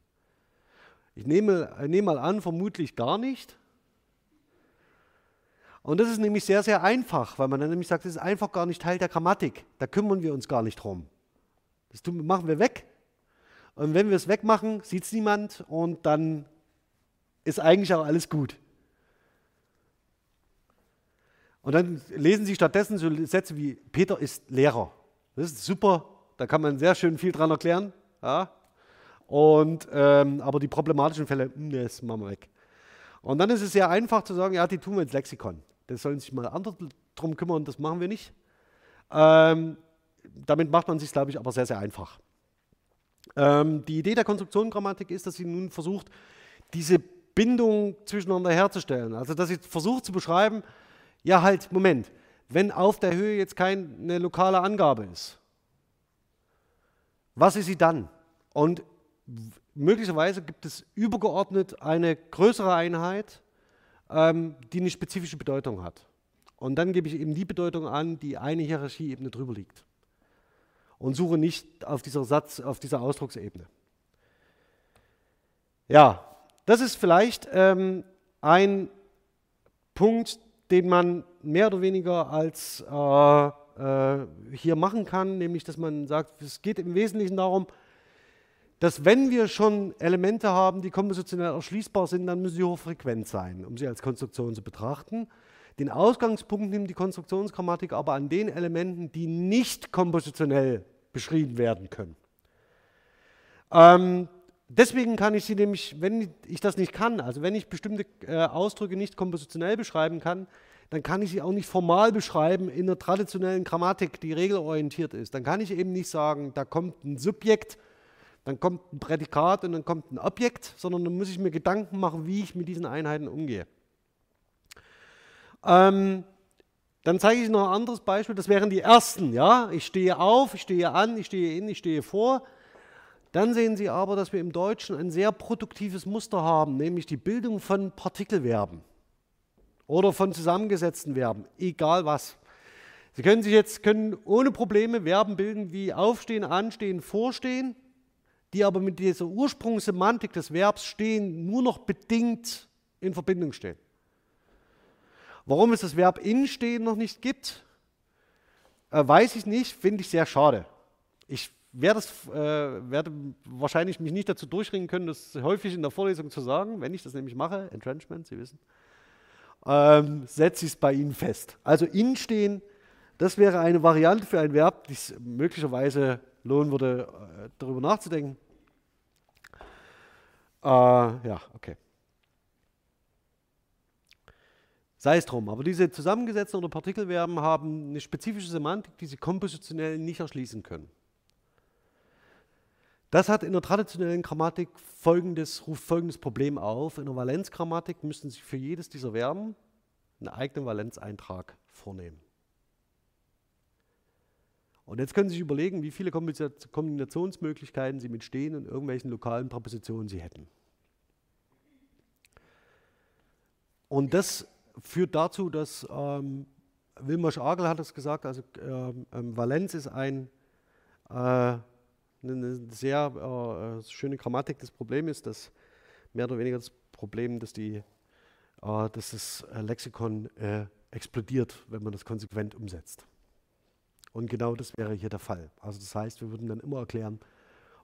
Ich nehme, ich nehme mal an, vermutlich gar nicht. Und das ist nämlich sehr, sehr einfach, weil man dann nämlich sagt, das ist einfach gar nicht Teil der Grammatik. Da kümmern wir uns gar nicht drum. Das tun, machen wir weg. Und wenn wir es wegmachen, sieht es niemand und dann ist eigentlich auch alles gut. Und dann lesen Sie stattdessen so Sätze wie Peter ist Lehrer. Das ist super, da kann man sehr schön viel dran erklären. Ja. Und, ähm, aber die problematischen Fälle, hm, das machen wir weg. Und dann ist es sehr einfach zu sagen, ja, die tun wir ins Lexikon. Das sollen sich mal andere drum kümmern, das machen wir nicht. Ähm, damit macht man sich, glaube ich, aber sehr, sehr einfach. Ähm, die Idee der Konstruktionengrammatik ist, dass sie nun versucht, diese Bindung zwischeneinander herzustellen. Also, dass sie versucht zu beschreiben, ja, halt, Moment, wenn auf der Höhe jetzt keine lokale Angabe ist, was ist sie dann? Und möglicherweise gibt es übergeordnet eine größere Einheit, ähm, die eine spezifische Bedeutung hat. Und dann gebe ich eben die Bedeutung an, die eine Hierarchieebene drüber liegt. Und suche nicht auf dieser Satz, auf dieser Ausdrucksebene. Ja, das ist vielleicht ähm, ein Punkt, den man mehr oder weniger als äh, äh, hier machen kann, nämlich dass man sagt, es geht im Wesentlichen darum, dass wenn wir schon Elemente haben, die kompositionell erschließbar sind, dann müssen sie hochfrequent sein, um sie als Konstruktion zu betrachten. Den Ausgangspunkt nimmt die Konstruktionsgrammatik aber an den Elementen, die nicht kompositionell beschrieben werden können. Ähm, deswegen kann ich sie nämlich, wenn ich das nicht kann, also wenn ich bestimmte äh, Ausdrücke nicht kompositionell beschreiben kann, dann kann ich sie auch nicht formal beschreiben in einer traditionellen Grammatik, die regelorientiert ist. Dann kann ich eben nicht sagen, da kommt ein Subjekt dann kommt ein Prädikat und dann kommt ein Objekt, sondern dann muss ich mir Gedanken machen, wie ich mit diesen Einheiten umgehe. Ähm, dann zeige ich noch ein anderes Beispiel, das wären die ersten. Ja? Ich stehe auf, ich stehe an, ich stehe in, ich stehe vor. Dann sehen Sie aber, dass wir im Deutschen ein sehr produktives Muster haben, nämlich die Bildung von Partikelverben oder von zusammengesetzten Verben, egal was. Sie können sich jetzt können ohne Probleme Verben bilden wie aufstehen, anstehen, vorstehen die aber mit dieser Ursprungssemantik des Verbs stehen, nur noch bedingt in Verbindung stehen. Warum es das Verb instehen noch nicht gibt, äh, weiß ich nicht, finde ich sehr schade. Ich werde, das, äh, werde wahrscheinlich mich nicht dazu durchringen können, das häufig in der Vorlesung zu sagen, wenn ich das nämlich mache, Entrenchment, Sie wissen, ähm, setze ich es bei Ihnen fest. Also instehen, das wäre eine Variante für ein Verb, die es möglicherweise lohnen würde, äh, darüber nachzudenken. Äh, ja, okay. Sei es drum, aber diese zusammengesetzten oder Partikelverben haben eine spezifische Semantik, die sie kompositionell nicht erschließen können. Das hat in der traditionellen Grammatik folgendes, ruft folgendes Problem auf. In der Valenzgrammatik müssten Sie für jedes dieser Verben einen eigenen Valenzeintrag vornehmen. Und jetzt können Sie sich überlegen, wie viele Kombinationsmöglichkeiten Sie mit stehen und irgendwelchen lokalen Präpositionen Sie hätten. Und das führt dazu, dass ähm, Wilmer Schagel hat es gesagt, also ähm, ähm, Valenz ist ein, äh, eine sehr äh, schöne Grammatik. Das Problem ist, dass mehr oder weniger das Problem, dass, die, äh, dass das äh, Lexikon äh, explodiert, wenn man das konsequent umsetzt. Und genau das wäre hier der Fall. Also das heißt, wir würden dann immer erklären,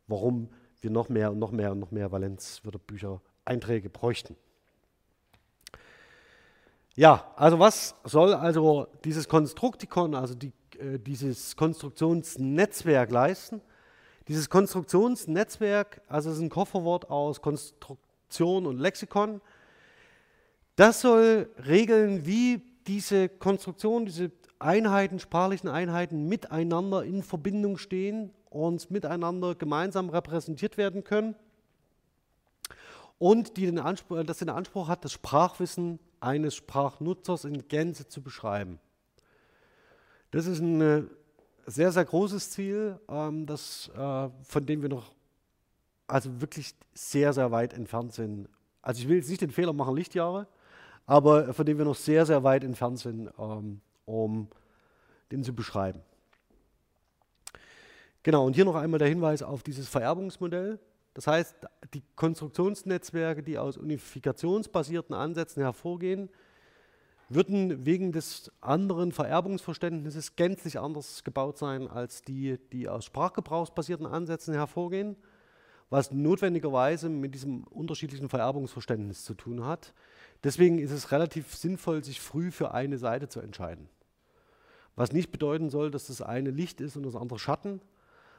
warum wir noch mehr und noch mehr und noch mehr Valenzwörterbücher Einträge bräuchten. Ja, also was soll also dieses Konstruktikon, also die, äh, dieses Konstruktionsnetzwerk leisten? Dieses Konstruktionsnetzwerk, also ist ein Kofferwort aus Konstruktion und Lexikon, das soll regeln, wie diese Konstruktion, diese Einheiten, sprachlichen Einheiten miteinander in Verbindung stehen und miteinander gemeinsam repräsentiert werden können und die den Anspruch, das den Anspruch hat, das Sprachwissen eines Sprachnutzers in Gänze zu beschreiben. Das ist ein äh, sehr, sehr großes Ziel, ähm, das, äh, von dem wir noch also wirklich sehr, sehr weit entfernt sind. Also ich will jetzt nicht den Fehler machen, Lichtjahre, aber von dem wir noch sehr, sehr weit entfernt sind, ähm, um den zu beschreiben. Genau, und hier noch einmal der Hinweis auf dieses Vererbungsmodell. Das heißt, die Konstruktionsnetzwerke, die aus unifikationsbasierten Ansätzen hervorgehen, würden wegen des anderen Vererbungsverständnisses gänzlich anders gebaut sein als die, die aus sprachgebrauchsbasierten Ansätzen hervorgehen, was notwendigerweise mit diesem unterschiedlichen Vererbungsverständnis zu tun hat. Deswegen ist es relativ sinnvoll, sich früh für eine Seite zu entscheiden. Was nicht bedeuten soll, dass das eine Licht ist und das andere Schatten,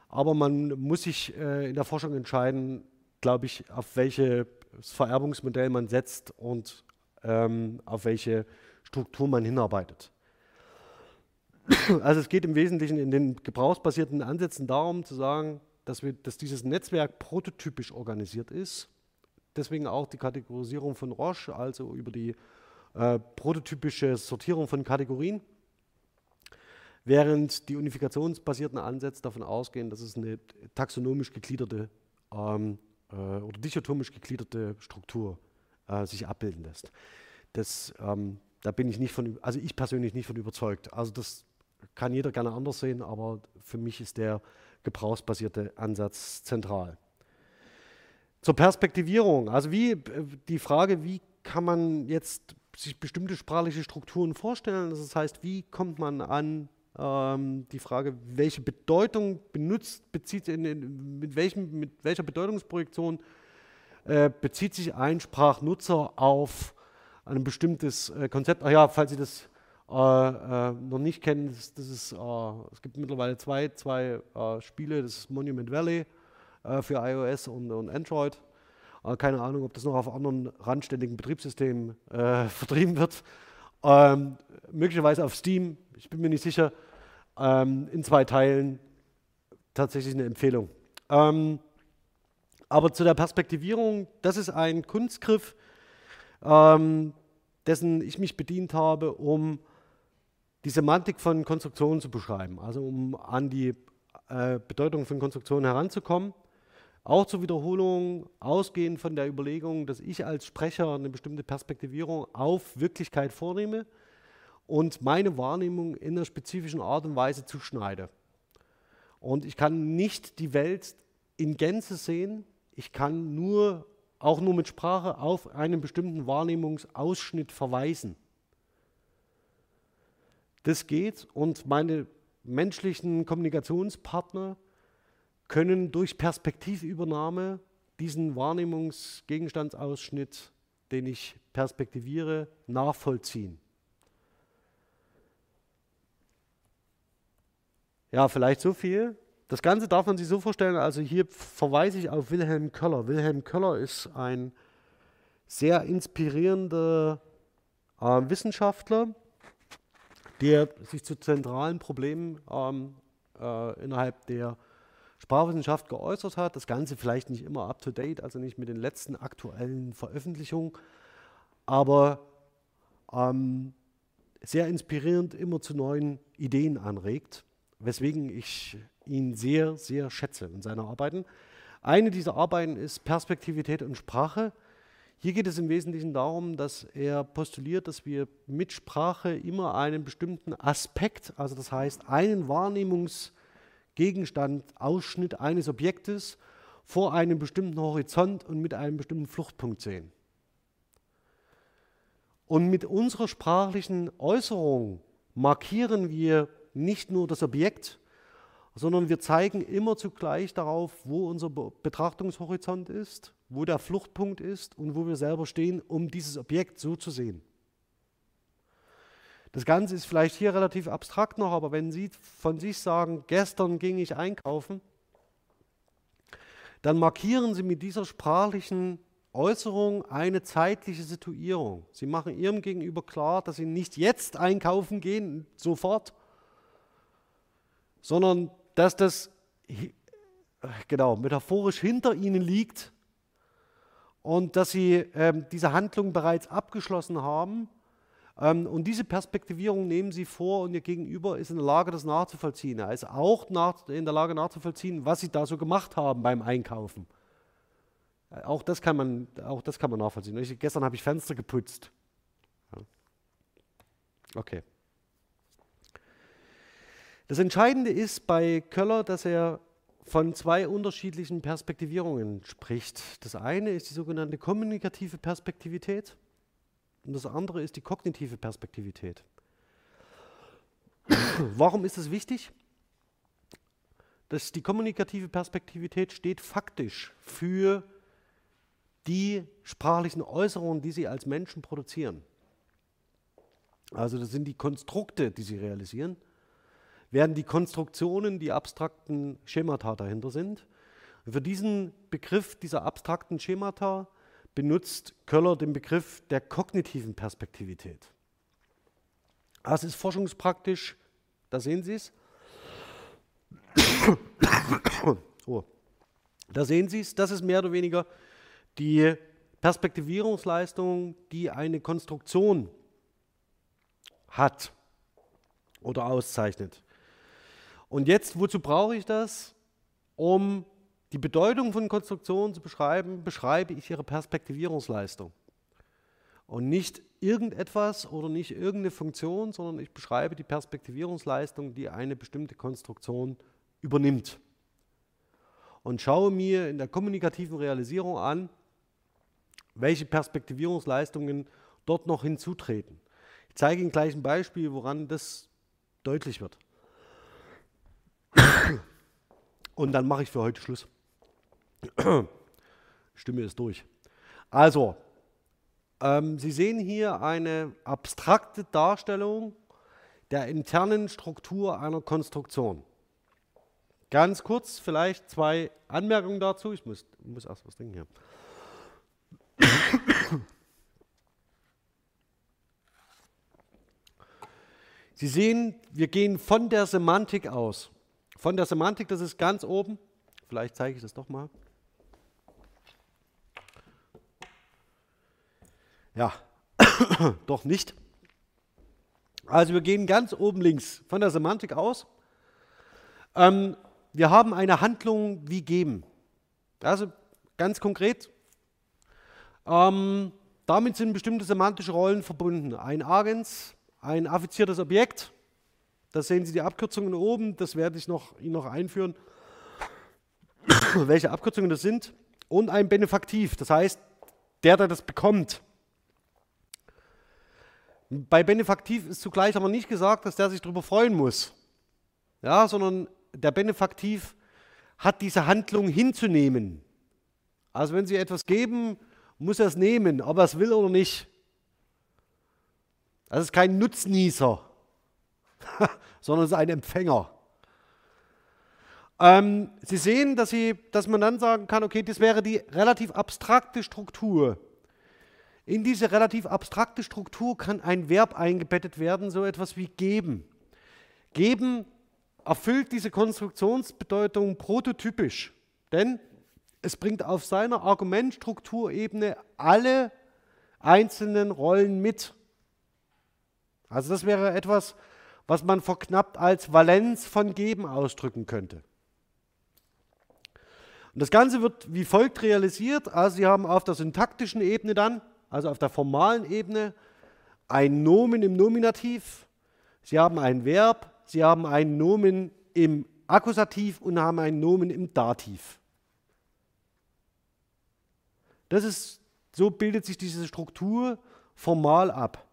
aber man muss sich äh, in der Forschung entscheiden, glaube ich, auf welches Vererbungsmodell man setzt und ähm, auf welche Struktur man hinarbeitet. Also es geht im Wesentlichen in den gebrauchsbasierten Ansätzen darum zu sagen, dass, wir, dass dieses Netzwerk prototypisch organisiert ist. Deswegen auch die Kategorisierung von Roche, also über die äh, prototypische Sortierung von Kategorien während die unifikationsbasierten Ansätze davon ausgehen, dass es eine taxonomisch gegliederte ähm, äh, oder dichotomisch gegliederte Struktur äh, sich abbilden lässt. Das, ähm, da bin ich nicht von, also ich persönlich nicht von überzeugt. Also das kann jeder gerne anders sehen, aber für mich ist der gebrauchsbasierte Ansatz zentral. Zur Perspektivierung, also wie äh, die Frage, wie kann man jetzt sich bestimmte sprachliche Strukturen vorstellen? Das heißt, wie kommt man an ähm, die Frage, welche Bedeutung benutzt, bezieht in, in, mit, welchem, mit welcher Bedeutungsprojektion äh, bezieht sich ein Sprachnutzer auf ein bestimmtes äh, Konzept. Ach ja, falls Sie das äh, äh noch nicht kennen, das, das ist, äh, es gibt mittlerweile zwei, zwei äh, Spiele, das ist Monument Valley für iOS und, und Android. keine Ahnung, ob das noch auf anderen randständigen Betriebssystemen vertrieben wird. Ähm, möglicherweise auf Steam, ich bin mir nicht sicher, ähm, in zwei Teilen tatsächlich eine Empfehlung. Ähm, aber zu der Perspektivierung, das ist ein Kunstgriff, ähm, dessen ich mich bedient habe, um die Semantik von Konstruktionen zu beschreiben, also um an die äh, Bedeutung von Konstruktionen heranzukommen. Auch zur Wiederholung, ausgehend von der Überlegung, dass ich als Sprecher eine bestimmte Perspektivierung auf Wirklichkeit vornehme und meine Wahrnehmung in einer spezifischen Art und Weise zuschneide. Und ich kann nicht die Welt in Gänze sehen, ich kann nur, auch nur mit Sprache auf einen bestimmten Wahrnehmungsausschnitt verweisen. Das geht und meine menschlichen Kommunikationspartner können durch Perspektivübernahme diesen Wahrnehmungsgegenstandsausschnitt, den ich perspektiviere, nachvollziehen. Ja, vielleicht so viel. Das Ganze darf man sich so vorstellen, also hier verweise ich auf Wilhelm Köller. Wilhelm Köller ist ein sehr inspirierender äh, Wissenschaftler, der sich zu zentralen Problemen ähm, äh, innerhalb der Sprachwissenschaft geäußert hat. Das Ganze vielleicht nicht immer up-to-date, also nicht mit den letzten aktuellen Veröffentlichungen, aber ähm, sehr inspirierend immer zu neuen Ideen anregt weswegen ich ihn sehr, sehr schätze in seinen Arbeiten. Eine dieser Arbeiten ist Perspektivität und Sprache. Hier geht es im Wesentlichen darum, dass er postuliert, dass wir mit Sprache immer einen bestimmten Aspekt, also das heißt einen Wahrnehmungsgegenstand, Ausschnitt eines Objektes vor einem bestimmten Horizont und mit einem bestimmten Fluchtpunkt sehen. Und mit unserer sprachlichen Äußerung markieren wir nicht nur das Objekt, sondern wir zeigen immer zugleich darauf, wo unser Betrachtungshorizont ist, wo der Fluchtpunkt ist und wo wir selber stehen, um dieses Objekt so zu sehen. Das Ganze ist vielleicht hier relativ abstrakt noch, aber wenn Sie von sich sagen, gestern ging ich einkaufen, dann markieren Sie mit dieser sprachlichen Äußerung eine zeitliche Situierung. Sie machen Ihrem Gegenüber klar, dass Sie nicht jetzt einkaufen gehen, sofort, sondern dass das genau metaphorisch hinter Ihnen liegt und dass Sie ähm, diese Handlung bereits abgeschlossen haben. Ähm, und diese Perspektivierung nehmen Sie vor und Ihr Gegenüber ist in der Lage, das nachzuvollziehen. Er ist auch nach, in der Lage nachzuvollziehen, was Sie da so gemacht haben beim Einkaufen. Äh, auch das kann man, auch das kann man nachvollziehen. Ich, gestern habe ich Fenster geputzt. Okay. Das Entscheidende ist bei Köller, dass er von zwei unterschiedlichen Perspektivierungen spricht. Das eine ist die sogenannte kommunikative Perspektivität und das andere ist die kognitive Perspektivität. Warum ist es wichtig? Dass die kommunikative Perspektivität steht faktisch für die sprachlichen Äußerungen, die Sie als Menschen produzieren. Also das sind die Konstrukte, die Sie realisieren werden die Konstruktionen, die abstrakten Schemata dahinter sind. Für diesen Begriff dieser abstrakten Schemata benutzt Köller den Begriff der kognitiven Perspektivität. Das ist forschungspraktisch, da sehen Sie es. oh. Da sehen Sie es, das ist mehr oder weniger die Perspektivierungsleistung, die eine Konstruktion hat oder auszeichnet. Und jetzt, wozu brauche ich das? Um die Bedeutung von Konstruktionen zu beschreiben, beschreibe ich ihre Perspektivierungsleistung. Und nicht irgendetwas oder nicht irgendeine Funktion, sondern ich beschreibe die Perspektivierungsleistung, die eine bestimmte Konstruktion übernimmt. Und schaue mir in der kommunikativen Realisierung an, welche Perspektivierungsleistungen dort noch hinzutreten. Ich zeige Ihnen gleich ein Beispiel, woran das deutlich wird. Und dann mache ich für heute Schluss. Stimme ist durch. Also, ähm, Sie sehen hier eine abstrakte Darstellung der internen Struktur einer Konstruktion. Ganz kurz vielleicht zwei Anmerkungen dazu. Ich muss, muss erst was trinken hier. Sie sehen, wir gehen von der Semantik aus. Von der Semantik, das ist ganz oben. Vielleicht zeige ich das doch mal. Ja, doch nicht. Also wir gehen ganz oben links von der Semantik aus. Ähm, wir haben eine Handlung wie geben. Also ganz konkret, ähm, damit sind bestimmte semantische Rollen verbunden. Ein Agens, ein affiziertes Objekt da sehen Sie die Abkürzungen oben, das werde ich noch, Ihnen noch einführen, welche Abkürzungen das sind. Und ein Benefaktiv, das heißt, der, der das bekommt. Bei Benefaktiv ist zugleich aber nicht gesagt, dass der sich darüber freuen muss, ja, sondern der Benefaktiv hat diese Handlung hinzunehmen. Also wenn Sie etwas geben, muss er es nehmen, ob er es will oder nicht. Das ist kein Nutznießer. sondern es ist ein Empfänger. Ähm, Sie sehen, dass, Sie, dass man dann sagen kann, okay, das wäre die relativ abstrakte Struktur. In diese relativ abstrakte Struktur kann ein Verb eingebettet werden, so etwas wie geben. Geben erfüllt diese Konstruktionsbedeutung prototypisch, denn es bringt auf seiner Argumentstrukturebene alle einzelnen Rollen mit. Also das wäre etwas, was man verknappt als Valenz von Geben ausdrücken könnte. Und das Ganze wird wie folgt realisiert. Also Sie haben auf der syntaktischen Ebene dann, also auf der formalen Ebene, ein Nomen im Nominativ, Sie haben ein Verb, Sie haben ein Nomen im Akkusativ und haben ein Nomen im Dativ. Das ist, so bildet sich diese Struktur formal ab.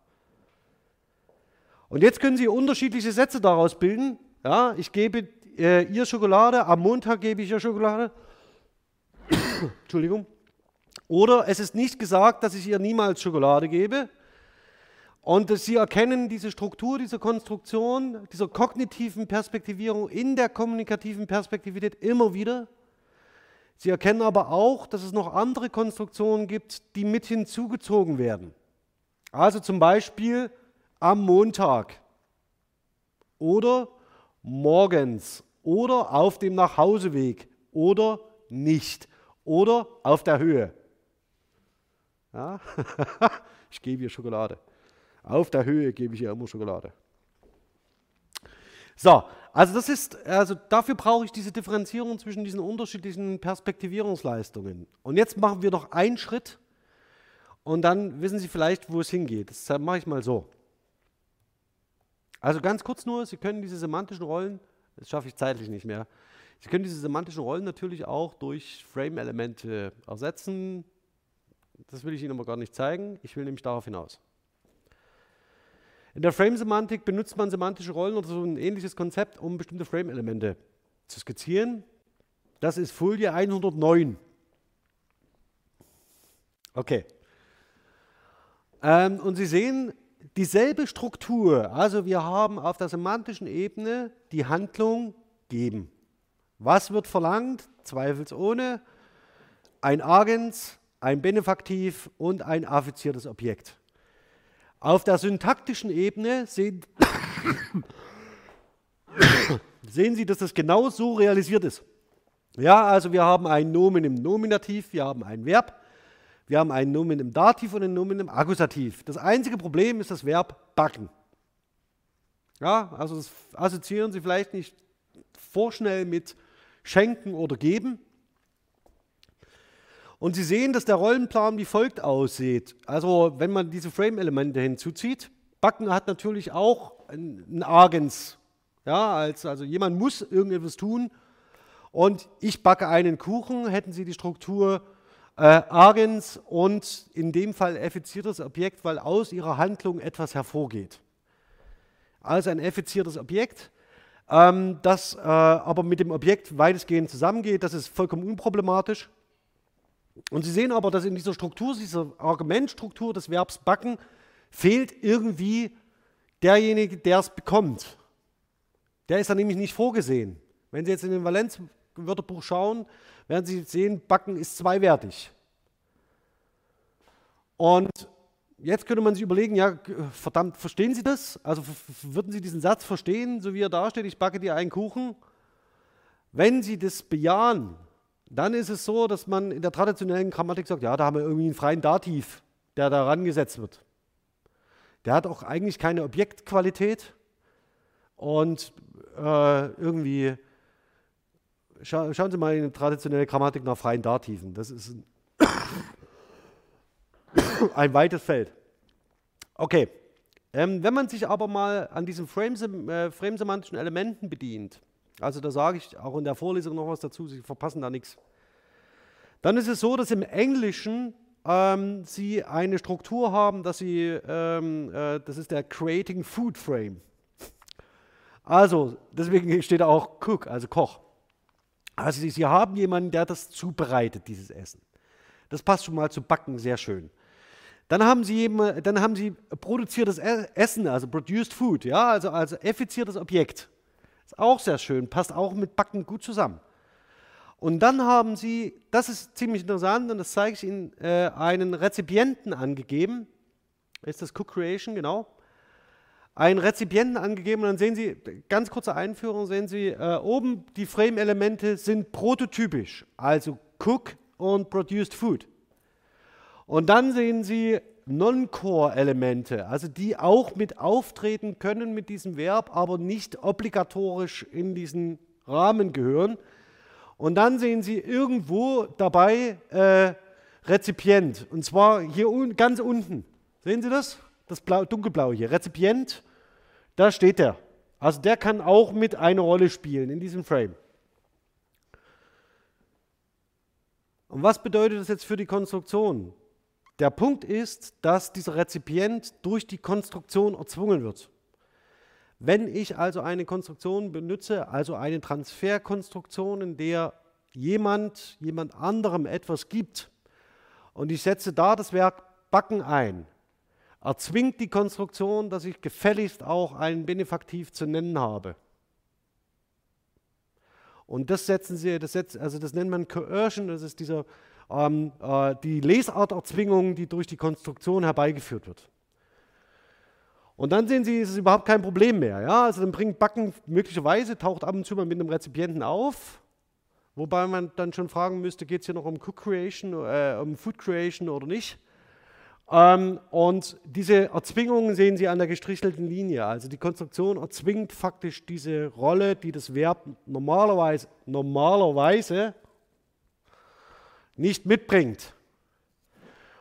Und jetzt können Sie unterschiedliche Sätze daraus bilden. Ja, ich gebe äh, ihr Schokolade, am Montag gebe ich ihr Schokolade. Entschuldigung. Oder es ist nicht gesagt, dass ich ihr niemals Schokolade gebe. Und Sie erkennen diese Struktur, diese Konstruktion, dieser kognitiven Perspektivierung in der kommunikativen Perspektivität immer wieder. Sie erkennen aber auch, dass es noch andere Konstruktionen gibt, die mit hinzugezogen werden. Also zum Beispiel am Montag oder morgens oder auf dem Nachhauseweg oder nicht oder auf der Höhe. Ja? ich gebe ihr Schokolade. Auf der Höhe gebe ich ihr immer Schokolade. So, also das ist, also dafür brauche ich diese Differenzierung zwischen diesen unterschiedlichen Perspektivierungsleistungen. Und jetzt machen wir noch einen Schritt und dann wissen Sie vielleicht, wo es hingeht. Das mache ich mal so. Also ganz kurz nur, Sie können diese semantischen Rollen, das schaffe ich zeitlich nicht mehr, Sie können diese semantischen Rollen natürlich auch durch Frame-Elemente ersetzen. Das will ich Ihnen aber gar nicht zeigen. Ich will nämlich darauf hinaus. In der Frame-Semantik benutzt man semantische Rollen oder so ein ähnliches Konzept, um bestimmte Frame-Elemente zu skizzieren. Das ist Folie 109. Okay. Ähm, und Sie sehen dieselbe Struktur. Also wir haben auf der semantischen Ebene die Handlung geben. Was wird verlangt? Zweifelsohne ein Agens, ein Benefaktiv und ein affiziertes Objekt. Auf der syntaktischen Ebene sehen, sehen Sie, dass das genau so realisiert ist. Ja, also wir haben ein Nomen im Nominativ, wir haben ein Verb, wir haben ein Nomen im Dativ und ein Nomen im Akkusativ. Das einzige Problem ist das Verb backen. Ja, also das assoziieren Sie vielleicht nicht vorschnell mit schenken oder geben. Und Sie sehen, dass der Rollenplan wie folgt aussieht. Also wenn man diese Frame-Elemente hinzuzieht, Backen hat natürlich auch ein Agens. Ja, also, also jemand muss irgendetwas tun. Und ich backe einen Kuchen, hätten Sie die Struktur äh, Agens und in dem Fall effiziertes Objekt, weil aus Ihrer Handlung etwas hervorgeht. Also ein effiziertes Objekt, ähm, das äh, aber mit dem Objekt weitestgehend zusammengeht. Das ist vollkommen unproblematisch. Und Sie sehen aber, dass in dieser Struktur, dieser Argumentstruktur des Verbs backen, fehlt irgendwie derjenige, der es bekommt. Der ist da nämlich nicht vorgesehen. Wenn Sie jetzt in den Valenzwörterbuch schauen, werden Sie sehen, backen ist zweiwertig. Und jetzt könnte man sich überlegen, ja, verdammt, verstehen Sie das? Also würden Sie diesen Satz verstehen, so wie er da steht, ich backe dir einen Kuchen? Wenn Sie das bejahen, dann ist es so, dass man in der traditionellen Grammatik sagt, ja, da haben wir irgendwie einen freien Dativ, der da rangesetzt wird. Der hat auch eigentlich keine Objektqualität und äh, irgendwie, scha schauen Sie mal in traditionelle Grammatik nach freien Dativen. Das ist ein, ein weites Feld. Okay, ähm, wenn man sich aber mal an diesen äh, frame-semantischen Elementen bedient, also da sage ich auch in der Vorlesung noch was dazu, Sie verpassen da nichts. Dann ist es so, dass im Englischen ähm, Sie eine Struktur haben, dass Sie, ähm, äh, das ist der Creating Food Frame. Also, deswegen steht da auch Cook, also Koch. Also Sie, Sie haben jemanden, der das zubereitet, dieses Essen. Das passt schon mal zu Backen sehr schön. Dann haben Sie, dann haben Sie produziertes e-, Essen, also produced food, ja, also, also effiziertes Objekt. Ist auch sehr schön, passt auch mit Backen gut zusammen. Und dann haben sie, das ist ziemlich interessant und das zeige ich Ihnen, äh, einen Rezipienten angegeben. Ist das Cook Creation, genau. Einen Rezipienten angegeben und dann sehen Sie, ganz kurze Einführung, sehen Sie, äh, oben die Frame-Elemente sind prototypisch, also Cook und Produced Food. Und dann sehen Sie Non-Core-Elemente, also die auch mit auftreten können mit diesem Verb, aber nicht obligatorisch in diesen Rahmen gehören. Und dann sehen Sie irgendwo dabei äh, Rezipient. Und zwar hier un ganz unten. Sehen Sie das? Das Blau, dunkelblaue hier. Rezipient, da steht der. Also der kann auch mit eine Rolle spielen in diesem Frame. Und was bedeutet das jetzt für die Konstruktion? Der Punkt ist, dass dieser Rezipient durch die Konstruktion erzwungen wird. Wenn ich also eine Konstruktion benutze, also eine Transferkonstruktion, in der jemand jemand anderem etwas gibt und ich setze da das Werk Backen ein, erzwingt die Konstruktion, dass ich gefälligst auch einen Benefaktiv zu nennen habe. Und das setzen sie, das setzt, also das nennt man Coercion, das ist dieser ähm, äh, die Lesarterzwingung, die durch die Konstruktion herbeigeführt wird. Und dann sehen Sie, ist es überhaupt kein Problem mehr. Ja? Also dann bringt Backen möglicherweise, taucht ab und zu mal mit einem Rezipienten auf, wobei man dann schon fragen müsste, geht es hier noch um Cook Creation, äh, um Food Creation oder nicht. Ähm, und diese Erzwingungen sehen Sie an der gestrichelten Linie. Also die Konstruktion erzwingt faktisch diese Rolle, die das Verb normalerweise, normalerweise nicht mitbringt.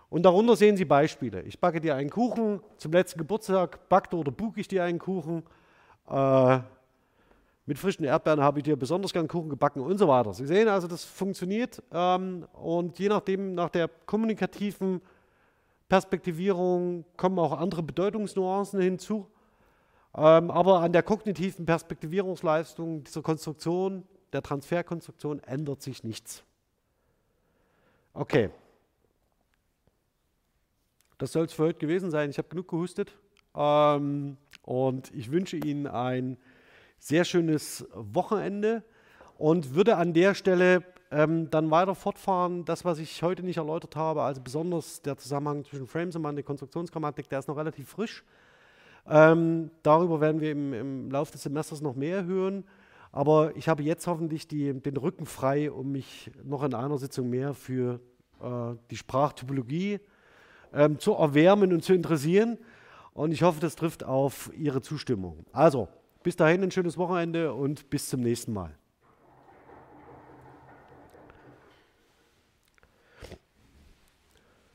Und darunter sehen Sie Beispiele. Ich backe dir einen Kuchen, zum letzten Geburtstag backte oder buche ich dir einen Kuchen. Äh, mit frischen Erdbeeren habe ich dir besonders gern Kuchen gebacken und so weiter. Sie sehen also, das funktioniert ähm, und je nachdem, nach der kommunikativen Perspektivierung kommen auch andere Bedeutungsnuancen hinzu. Ähm, aber an der kognitiven Perspektivierungsleistung dieser Konstruktion, der Transferkonstruktion, ändert sich nichts. Okay. Das soll es für heute gewesen sein. Ich habe genug gehustet. Ähm, und ich wünsche Ihnen ein sehr schönes Wochenende und würde an der Stelle ähm, dann weiter fortfahren. Das, was ich heute nicht erläutert habe, also besonders der Zusammenhang zwischen Framesemantik, Konstruktionsgrammatik, der ist noch relativ frisch. Ähm, darüber werden wir im, im Laufe des Semesters noch mehr hören. Aber ich habe jetzt hoffentlich die, den Rücken frei, um mich noch in einer Sitzung mehr für äh, die Sprachtypologie ähm, zu erwärmen und zu interessieren. Und ich hoffe, das trifft auf Ihre Zustimmung. Also, bis dahin ein schönes Wochenende und bis zum nächsten Mal.